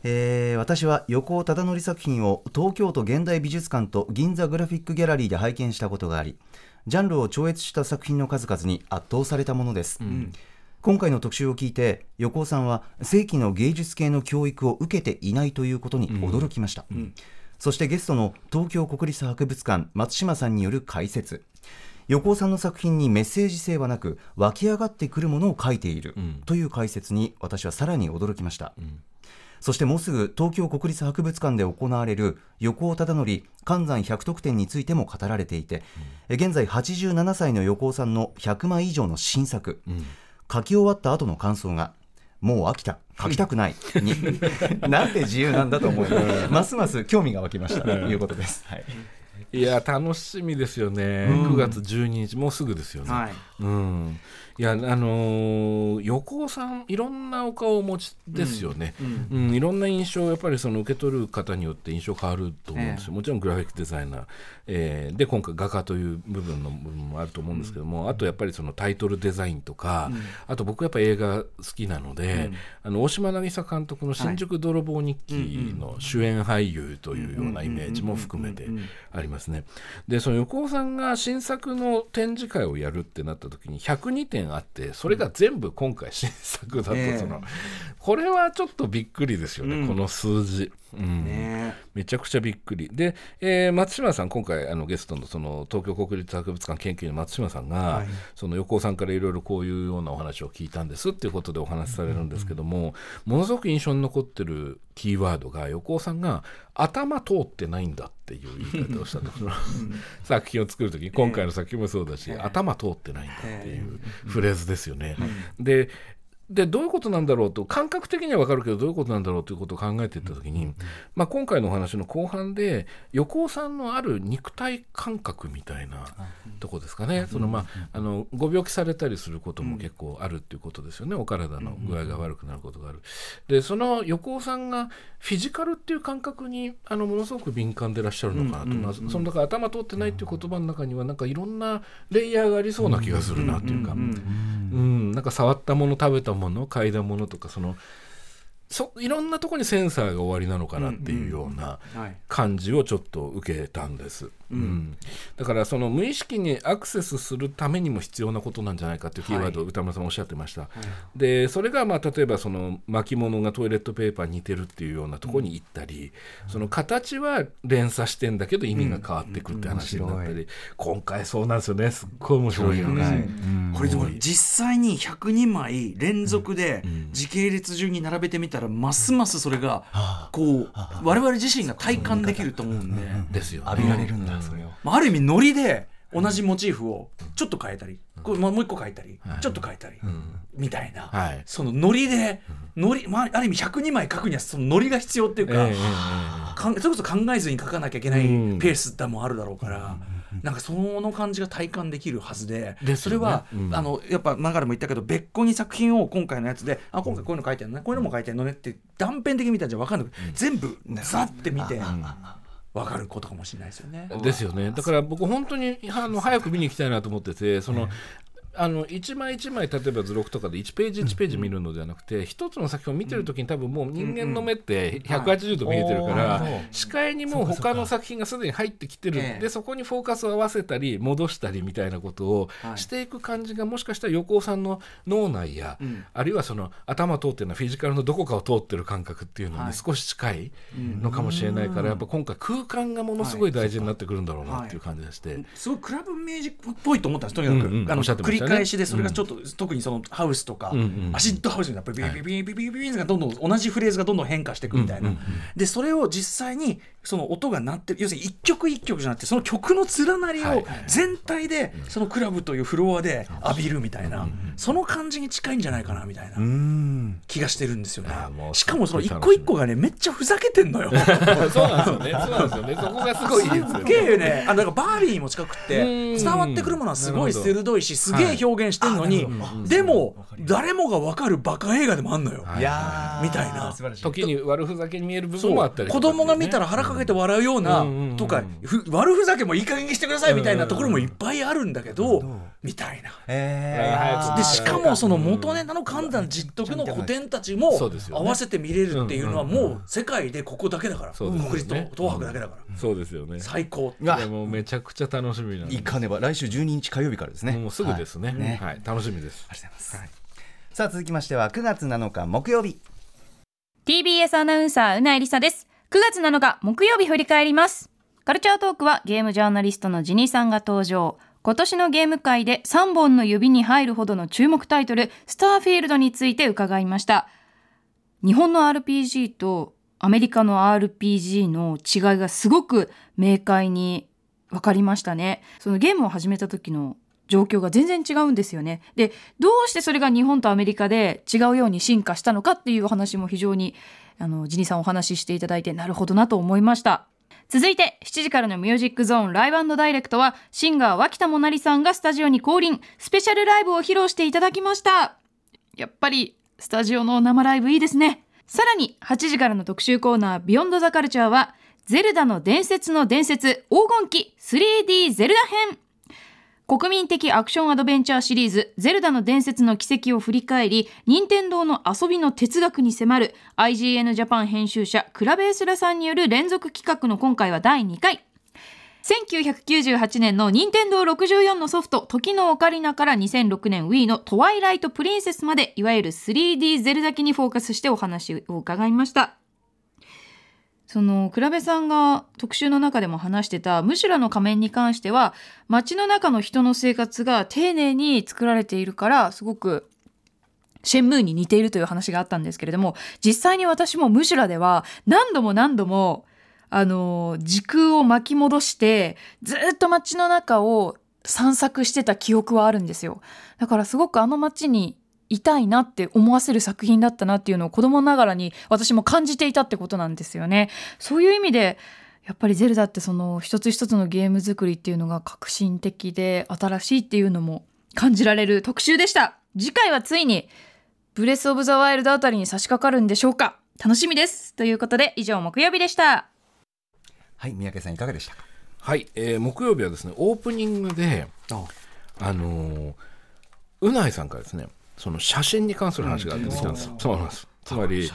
えー私は横尾忠則作品を東京都現代美術館と銀座グラフィックギャラリーで拝見したことがありジャンルを超越した作品の数々に圧倒されたものです、今回の特集を聞いて横尾さんは正規の芸術系の教育を受けていないということに驚きました、そしてゲストの東京国立博物館松島さんによる解説横尾さんの作品にメッセージ性はなく湧き上がってくるものを描いている、という解説に私はさらに驚きました、そしてもうすぐ東京国立博物館で行われる横尾忠則関山百得展についても語られていて、え現在87歳の横尾さんの100枚以上の新作、書き終わった後の感想がもう飽きた書きたくないに なんて自由なんだと思います。ます興味が湧きましたということです、はいいや楽しみですよね。9月12日もうすぐですよね。はいうん。いやあのー横尾さんいろんなお顔をお持ちですよね。うん、いろんな印象をやっぱりその受け取る方によって印象変わると思うんです。よ。もちろんグラフィックデザイナー、えーで今回画家という部分の部分もあると思うんですけども、あとやっぱりそのタイトルデザインとか、あと僕やっぱ映画好きなので、あの大島渚監督の新宿泥棒日記の主演俳優というようなイメージも含めてありますね。でその横尾さんが新作の展示会をやるってなった時に102点あってそれが全部今回新作だと、ええそのこれはちょっとびっくりですよね、この数字。うん。ね。めちゃくちゃびっくり。で、えー松島さん今回あのゲストのその東京国立博物館研究員の松島さんが、はい。その横尾さんからいろいろこういうようなお話を聞いたんですっていうことでお話しされるんですけども、ものすごく印象に残ってるキーワードが横尾さんが頭通ってないんだっていう言い方をしたんですよ作品を作る時に今回の作品もそうだし、頭通ってないんだっていうフレーズですよね。ででどういうことなんだろうと感覚的には分かるけどどういうことなんだろうということを考えていった時に、まあ、今回のお話の後半で横尾さんのある肉体感覚みたいなとこですかね、そのまあ、あのご病気されたりすることも結構あるっていうことですよね、お体の具合が悪くなることがある。でその横尾さんがフィジカルっていう感覚にあのものすごく敏感でいらっしゃるのかなと、まあ、そのだから頭通ってないっていう言葉の中にはなんかいろんなレイヤーがありそうな気がするなっていうか。うん、なんか触ったもの食べたもの嗅いだものとかそのそいろんなところにセンサーが終わりなのかなっていうようなはい。感じをちょっと受けたんです、うんだからその無意識にアクセスするためにも必要なことなんじゃないかっていうキーワードを歌村さんおっしゃってました、でそれがまあ例えばその巻物がトイレットペーパーに似てるっていうようなところに行ったり、その形は連鎖してんだけど意味が変わってくるって話になったり、今回そうなんですよね。すっごい面白いよね。これでも実際に102枚連続で時系列順に並べてみたらますますそれがこう我々自身が体感できると思うんで、ですよね。浴びられるん。だ、それを。まあ、ある意味ノリで同じモチーフをちょっと変えたり、これもう一個変えたり、ちょっと変えたり、みたいな、はい。そのノリで、ノリまあ、ある意味102枚書くにはそのノリが必要っていうか、かんそれこそ考えずに書かなきゃいけないうん。ペースだもあるだろうから、なんかその感じが体感できるはずでそれは、うん。あのやっぱ流れも言ったけど別個に作品を今回のやつであ今回こういうの書いてるのねこういうのも書いてるのねって断片的に見たんじゃ分かんなく全部ザッて見て分かることかもしれないですよね。ですよねだから僕本当にあの早く見に行きたいなと思っててその、あの一枚一枚例えば図録とかで1ページ1ページ見るのではなくて一つの作品を見てる時に多分もう人間の目って180度見えてるから視界にもう他の作品がすでに入ってきてる。ええ。でそこにフォーカスを合わせたり戻したりみたいなことをはい。していく感じがもしかしたら横尾さんの脳内やん。あるいはその頭通ってるのはフィジカルのどこかを通ってる感覚っていうのはい。に少し近いのかもしれないからやっぱ今回空間がものすごい大事になってくるんだろうなっていう感じがして。すごいクラブミュージックっぽいと思ったんですとにかく、あの返しでそれがちょっと、特にそのハウスとか、うんうんアシッドハウスにやっぱりビビビビビビビビがどんどん同じフレーズがどんどん変化していくみたいな、でそれを実際にその音が鳴ってる要するに一曲一曲じゃなくてその曲の連なりを全体でそのクラブというフロアで浴びるみたいな、その感じに近いんじゃないかなみたいな気がしてるんですよねしかもその一個一個がねめっちゃふざけてんのよ。そうなんですよねそうなんですよねそこがすごいいいですよすねげえねあのなんかバービーにも近くってうん伝わってくるものはすごい鋭いしすげえ表現してんのに、でも誰もが分かるバカ映画でもあんのよ、はいいやー。みたい。な時に悪ふざけに見える部分もそうあったり子供が見たら腹かけて笑うようなとかふ悪ふざけもいい加減にしてくださいみたいなところもいっぱいあるんだけどみたいな。でしかもその元ネタの簡単実得の古典たちも合わせて見れるっていうのはもう世界でここだけだから。そうですよね。国立と東博だけだから。そうですよね。最高いやもうめちゃくちゃ楽しみなんでいかねば来週12日火曜日からですね。もうすぐですね。はい。ね。はい。楽しみです。ありがとうございます、さあ続きましては9月7日木曜日。TBS アナウンサーうなえりさです。9月7日木曜日振り返ります。カルチャートークはゲームジャーナリストのジニさんが登場今年のゲーム界で3本の指に入るほどの注目タイトルスターフィールドについて伺いました。日本の RPG とアメリカの RPG の違いがすごく明快に分かりましたね。そのゲームを始めた時の状況が全然違うんですよね。でどうしてそれが日本とアメリカで違うように進化したのかっていう話も非常にあのジニさんお話ししていただいてなるほどなと思いました。続いて7時からのミュージックゾーンライブダイレクトはシンガー脇田もなりさんがスタジオに降臨。スペシャルライブを披露していただきました。やっぱりスタジオの生ライブいいですね。さらに8時からの特集コーナービヨンドザカルチャーはゼルダの伝説の伝説黄金期 3D ゼルダ編。国民的アクションアドベンチャーシリーズ「ゼルダの伝説の軌跡」を振り返り任天堂の遊びの哲学に迫る IGN ジャパン編集者クラベ・エスラさんによる連続企画の今回は第2回。1998年の任天堂64のソフト「時のオカリナ」から2006年 Wii の「トワイライト・プリンセス」までいわゆる 3D ゼルダ期にフォーカスしてお話を伺いました。その倉部さんが特集の中でも話してたムシュラの仮面に関しては街の中の人の生活が丁寧に作られているからすごくシェンムーに似ているという話があったんですけれども実際に私もムシュラでは何度も何度もあの時空を巻き戻してずっと街の中を散策してた記憶はあるんですよ。だからすごくあの街にいたいなって思わせる作品だったなっていうのを子供ながらに私も感じていたってことなんですよね。そういう意味でやっぱりゼルダってその一つ一つのゲーム作りっていうのが革新的で新しいっていうのも感じられる特集でした。次回はついにブレスオブザワイルドあたりに差し掛かるんでしょうか楽しみですということで以上木曜日でした。はい三宅さんいかがでしたか？はい、えー木曜日はですねオープニングであのーうないさんからですねその写真に関する話が出てきたんです、そうなんです。つまり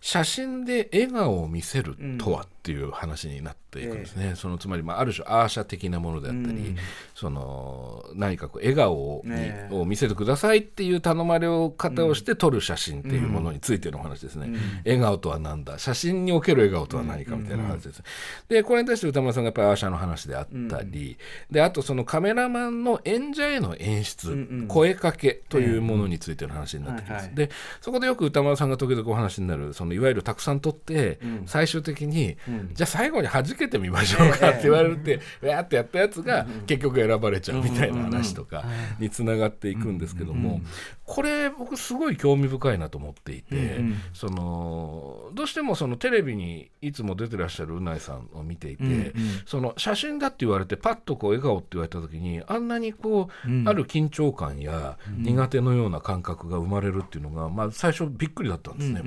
写真で笑顔を見せるとはっていう話になっていくんですね、そのつまり、まあ、ある種アーシャ的なものであったり、その何かこう笑顔を,、ねを見せてくださいっていう頼まれ方をして撮る写真っていうものについてのお話ですね、笑顔とは何だ。写真における笑顔とは何かみたいな話です、でこれに対して歌村さんがやっぱりアーシャの話であったり、であとそのカメラマンの演者への演出、声かけというものについての話になってきます、でそこでよく歌丸さんが時々お話になるそのいわゆるたくさん撮って、最終的に、じゃあ最後に弾けてみましょうかって言われて、わーってやったやつが結局選ばれちゃうみたいな話とかにつながっていくんですけども、これ僕すごい興味深いなと思っていて、そのどうしてもそのテレビにいつも出てらっしゃるうないさんを見ていて、その写真だって言われてパッとこう笑顔って言われた時にあんなにこう、ある緊張感や苦手のような感覚が生まれるっていうのが、まあ、最初びっくりだったんですね。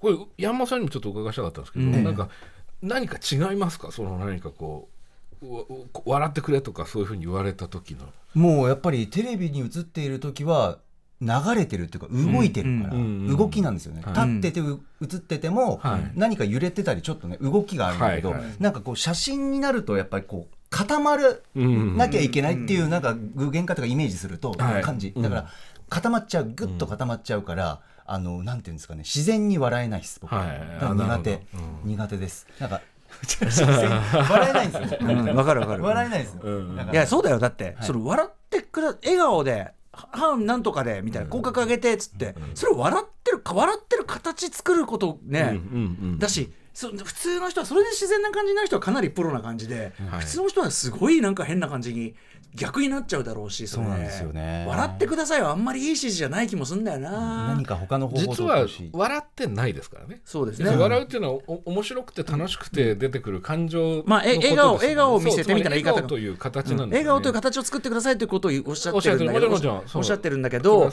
これ山本さんにもちょっとお伺いしたかったんですけど、なんか何か違いますか？その何かこうわ笑ってくれとかそういうふうに言われた時の。もうやっぱりテレビに映っている時は流れてるっていうか動いてるから、うんうん動きなんですよね、はい。立っててう映ってても、はい。何か揺れてたりちょっとね動きがあるんだけど、はいはいなんかこう写真になるとやっぱりこう固まるうんなきゃいけないっていうなんか具現化とかイメージするとはい。感じ、だから固まっちゃうぐっと固まっちゃうから、あのなんていうんですかね自然に笑えないです僕、は。い。苦手、苦手です。なんか 笑えないんですよ。うんわかるわかる。笑えないですよ。うんだか。らいやそうだよ。だって、それ笑ってくら笑顔では半なんとかでみたいな口角上げてっつって、それを笑ってる笑ってる形作ることね、うんうんうん。だしそ普通の人はそれで自然な感じになる人はかなりプロな感じで、はい。普通の人はすごいなんか変な感じに逆になっちゃうだろうしれ。そうなんですよね。笑ってくださいはあんまりいい指示じゃない気もすんだよな。何か他の方法実は笑ってないですからね。そうですね。で笑うっていうのはお面白くて楽しくて出てくる感情のことまあえ笑顔笑顔を見せてみたいな言い方。という形なんですよね。笑顔という形を作ってくださいということをおっしゃってるんだけどおっしゃってる。もちろんもちろん。そうおっしゃってるんだけだど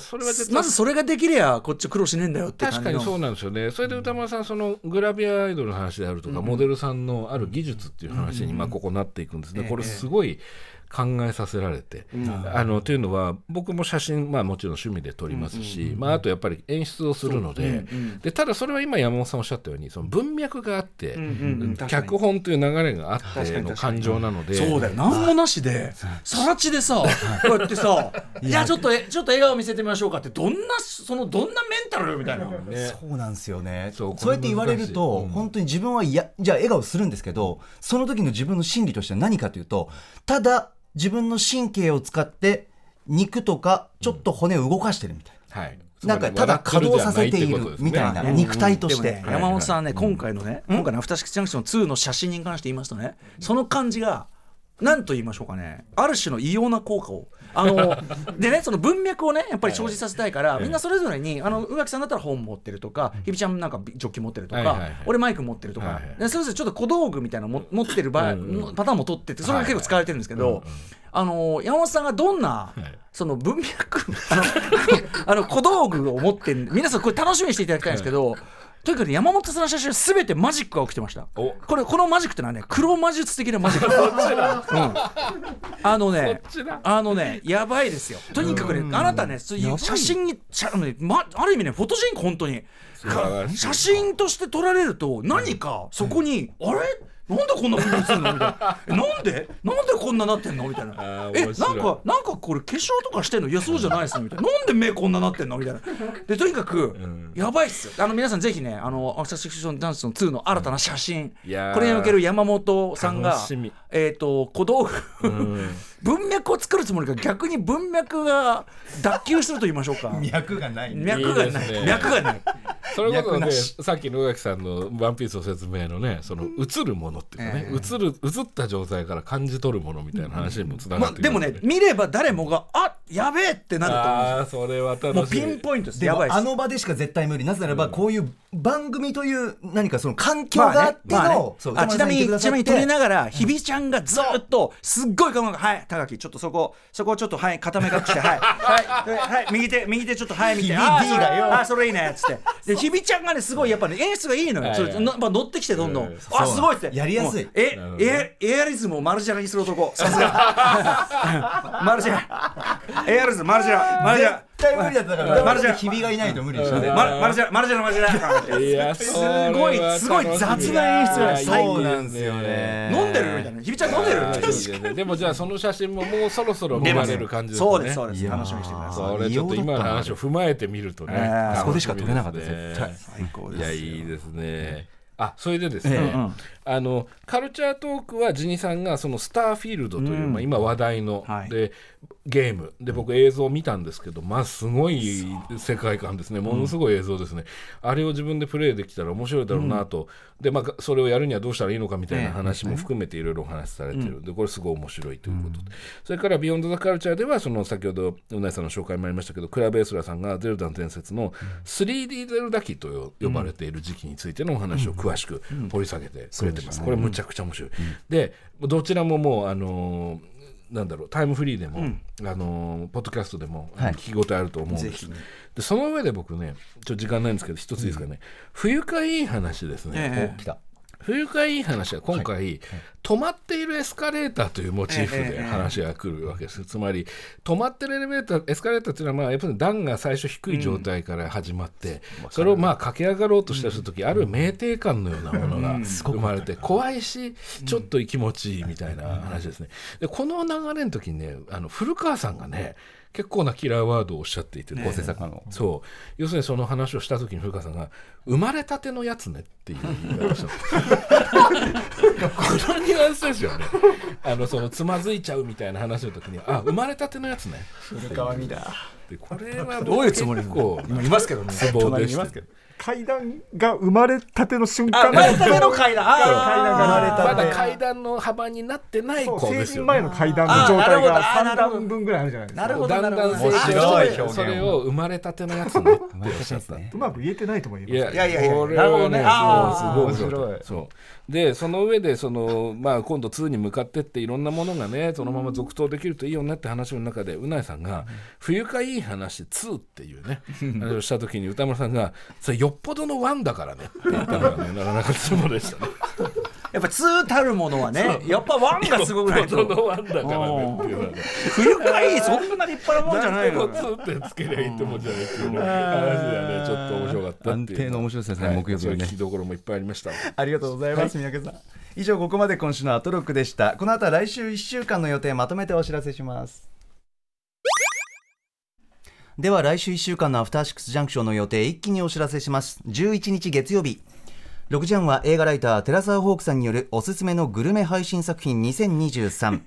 まずそれができりゃこっち苦労しねえんだよって感じの確かにそうなんですよね。それで歌丸さんそのグラビアアイドルの話であるとか、モデルさんのある技術っていう話に、まあ、ここなっていくんですね、これすごい考えさせられて、あのというのは僕も写真、まあ、もちろん趣味で撮りますし、まあ、あとやっぱり演出をするので,、でただそれは今山本さんおっしゃったようにその文脈があって、んうん確かに。脚本という流れがあっての感情なので。そうだよ。何もなしでさらちでさこうやってさ「いやちょっとえちょっと笑顔見せてみましょうか」ってどんなそのどんなメンタルみたいな。そうなんですよね。そうそうやって言われると、うん。本当に自分はいやじゃあ笑顔するんですけどその時の自分の心理としては何かというとただ自分の神経を使って肉とかちょっと骨を動かしてるみたいはい、な、なんかただ稼働させているみたいな。うん肉体として、山本さんはね、今回のね、今回のアフターシックスジャンクション2の写真に関して言いますとね、その感じが、なんと言いましょうかね、ある種の異様な効果を。あの でね、その文脈をね、やっぱり生じさせたいから、みんなそれぞれに、あの宇垣さんだったら本持ってるとか、ひびちゃんなんかジョッキ持ってるとか、俺マイク持ってるとか、でそれぞれちょっと小道具みたいなのも持ってる場合、パターンも取ってて、それが結構使われてるんですけど、あの山本さんがどんな、い。その文脈あのあの小道具を持ってん皆さんこれ楽しみにしていただきたいんですけど、とにかく山本さんの写真は全てマジックが起きてました。お。これこのマジックってのはね黒魔術的なマジック。うん、あのねあのねやばいですよ。とにかくねあなたねそういう写真に写あのねま、ある意味ねフォトジェニック本当に。写真として撮られると何かそこに、あれ？なんでこんな風に映るの？みたいな。えなんで？なんでこんななってんの？みたいな。えなんかなんかこれ化粧とかしてんの？いやそうじゃないですみたいな。なんで目こんななってんの？みたいな。でとにかく、ん。やばいっすよ。あの皆さんぜひねあの「アクスジャンクションダンスの2」の新たな写真、これにおける山本さんがえっ、と小道具、うん文脈を作るつもりが逆に文脈が脱臼すると言いましょうか。脈がない脈がない。いいですね。脈がない。それこそねさっきの宇垣さんの「ワンピースの説明のねその映るものっていうかね、映る映った状態から感じ取るものみたいな話にもつながまあ、ってでもね見れば誰もがあやべえってなると思うんですよ。ああそれは楽しい。もうピンポイントです。であの場でしか絶対無理。なぜならばこういう番組という何かその環境があっての、まあねまあね。そうあちなみにちなみに撮りながらひびちゃんがずっとすっごい我慢がはい高木ちょっとそこそこちょっとはい固め隠してはい。はい。はい。右手右手ちょっとはい見て。ひびあー D がよ。それあーそれいいねっつって。でひびちゃんがねすごいやっぱね演出がいいのよ。そ乗ってきてどんどん。うん。あす。ごいって。やりやすい。えエアリズムをマルジャラにする男。さすが。マルジャラエアリズムマルジャラマルジャラ絶対無理だったからマルジャラひびがいないと無理でしょマルマルジャラマルジャラマルジャラいやすごいすごい雑な演出が最高なんですよね。飲んでるみたいな。ひびちゃん飲んでる。ですねでもじゃあその写真ももうそろそろ見られる感じですね。そうですそうです。楽しみにしてくださいそれちょっと今の話を踏まえてみるとね、えー。楽しみそこでしか撮れなかった絶対。最高ですいやいいですね。あそれでですね、ええうん。あのカルチャートークはジニさんがそのスターフィールドという、まあ、今話題の、はい。でゲーム。で僕映像を見たんですけどまあすごい世界観ですね。ものすごい映像ですね、あれを自分でプレイできたら面白いだろうなと、でまあそれをやるにはどうしたらいいのかみたいな話も含めていろいろお話しされてる。んで、これすごい面白いということで、それから「ビヨンド・ザ・カルチャー」ではその先ほどうなぎさんの紹介もありましたけどクラブエースラーさんが「ゼルダの伝説」の 3D ゼルダ機と呼ばれている時期についてのお話を詳しく掘り下げてくれてます。これむちゃくちゃ面白い。でどちらももうあのーなんだろうタイムフリーでも、あのーポッドキャストでも、はい。聞き応えあると思うんです。でその上で僕ねちょっと時間ないんですけど一ついいですかね、不愉快いい話ですね、ええ。来た。不愉快いい話は今回、止まっているエスカレーターというモチーフでええええ話が来るわけです、つまり止まってるエレベーターエスカレーターっていうのはまあやっぱり段が最初低い状態から始まって、それをまあ駆け上がろうとした時、ある酩酊感のようなものが生まれて怖いしちょっと気持ちいいみたいな話ですね。でこの流れの時にねあの古川さんがね結構なキラーワードをおっしゃっていて、ね、構成作家のそう。要するにその話をした時に古川さんが「生まれたてのやつね」っていう言い方をしたの。のニュアンスですよね。あのそのつまずいちゃうみたいな話の時にあ生まれたてのやつね。古川見だでこれはどういうつもり今いますけどねツボでした隣にいますけど。階段が生まれたての瞬あ間生まれたての階段階段が生まれたて。まだ階段の幅になってない子成人前ですよね。の階段の状態が3あーなるほど。段分ぐらいあるじゃないですか。なるほどだんだん成長面白いして表現それを生まれたてのやつねっておっしゃったねうまく言えてないとも言いいます。やいやいやいやなるほどね。あーそうすごい面白い。そうでその上でその、まあ、今度2に向かってっていろんなものがねそのまま続投できるといいよねって話の中でうないさんが「不愉快いい話2」っていうね話をした時に歌村さんが「それよっぽどの1だからね」って言ったのがねなかなかツボでしたね。やっぱ2たるものはねやっぱ1がすごくないと。の1だからねっていうのはね。不愉快そんな立派なもんじゃないの何でも2ってつけりゃいいってもんじゃないっていう。ね話でねちょっと面白かった安定の面白さですねはい。木曜日はね聞きどころもいっぱいありましたありがとうございます、三宅さん。以上、ここまで今週のアトロックでした。この後は来週1週間の予定まとめてお知らせします。では来週1週間のアフターシックスジャンクションの予定一気にお知らせします。11日月曜日6時半は映画ライター寺澤ホークさんによるおすすめのグルメ配信作品2023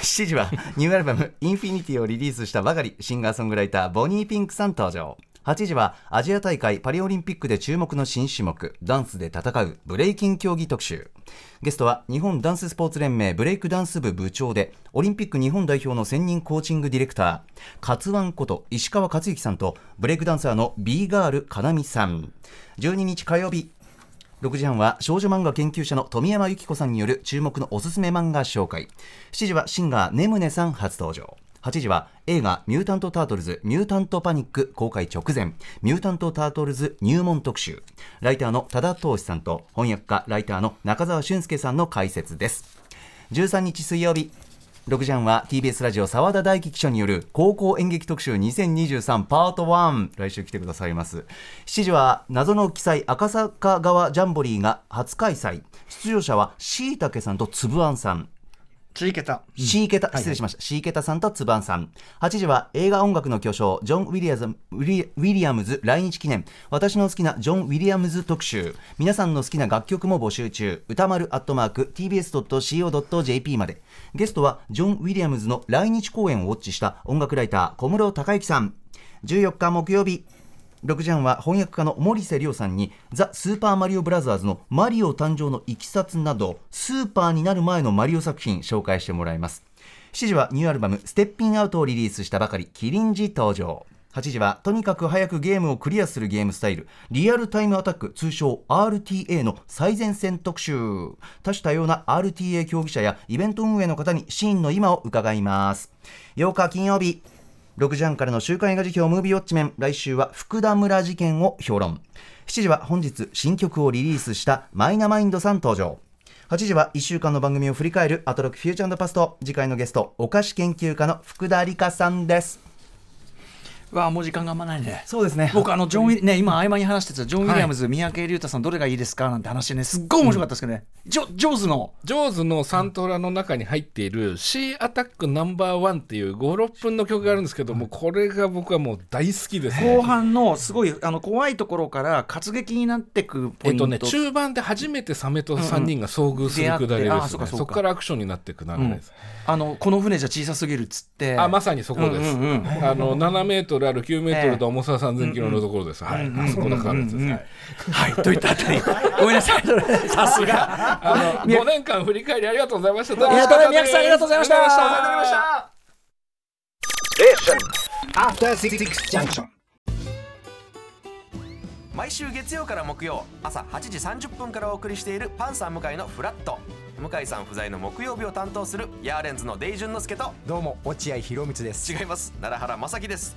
7 時はニューアルバム「インフィニティ」をリリースしたばかりシンガーソングライターボニーピンクさん登場。8時はアジア大会パリオリンピックで注目の新種目ダンスで戦うブレイキン競技特集。ゲストは日本ダンススポーツ連盟ブレイクダンス部部長でオリンピック日本代表の専任コーチングディレクターカツワンこと石川克之さんとブレイクダンサーの B ガールかなみさん。12日火曜日6時半は少女漫画研究者の富山由紀子さんによる注目のおすすめ漫画紹介。7時はシンガーねむねさん初登場。8時は映画「ミュータント・タートルズミュータント・パニック」公開直前。ミュータント・タートルズ入門特集。ライターの多田投資さんと翻訳家ライターの中澤俊介さんの解説です。13日水曜日。6時半は TBS ラジオ澤田大樹記者による高校演劇特集2023パート1来週来てくださいます。7時は謎の記載赤坂川ジャンボリーが初開催。出場者はしいたけさんとつぶあんさん。ついけたシーケタ、失礼しました。シーケタさんとつばんさん。8時は映画音楽の巨匠、ジョン・ウィリアムズウィリウィリアムズ来日記念。私の好きなジョン・ウィリアムズ特集。皆さんの好きな楽曲も募集中。歌丸アットマーク tbs.co.jp まで。ゲストはジョン・ウィリアムズの来日公演をウォッチした音楽ライター、小室孝之さん。14日木曜日、6時半は翻訳家の森瀬亮さんにザ・スーパーマリオブラザーズのマリオ誕生のいきさつなどスーパーになる前のマリオ作品紹介してもらいます。7時はニューアルバム「ステッピンアウト」をリリースしたばかりキリンジ登場。8時はとにかく早くゲームをクリアするゲームスタイルリアルタイムアタック通称 RTA の最前線特集。多種多様な RTA 競技者やイベント運営の方にシーンの今を伺います。8日金曜日。6時半からの週刊映画辞表ムービーウォッチメン。来週は福田村事件を評論。7時は本日新曲をリリースしたマイナマインドさん登場。8時は1週間の番組を振り返るアトロックフューチャーパスト。次回のゲストお菓子研究家の福田理香さんです。わあもう時間があんまないね。そうですね。僕あのジョン・ウィリね今合間に話してたジョン・ウィリアムズ、三宅龍太さんどれがいいですかなんて話ねすっごい面白かったですけどね、ジョジョーズの。ジョーズのサントラの中に入っている C アタックナンバーワンっていう56分の曲があるんですけどもこれが僕はもう大好きですね。後半のすごいあの怖いところから活劇になってくポイント、えっとね、中盤で初めてサメと3人が遭遇するくだりですね、そうかそうか。そこからアクションになっていく流れです、あのこの船じゃ小さすぎるっつって。あまさにそこです、うんうんうん。あの7メートルある9メートルと重さ3000キロのところです、はい、あそこのカールです、はい。はい。といったあたり。ごめんなさい。さすが。あの5年間振り返りありがとうございました。いやどうも宮城さんありがとうございました。ありがとうございました。After Six Junction. 毎週月曜から木曜朝8時30分からお送りしているパンサー向井のフラット。向井さん不在の木曜日を担当するヤーレンズのデイジュンの之介と。どうも落合博満です。違います。奈良原正樹です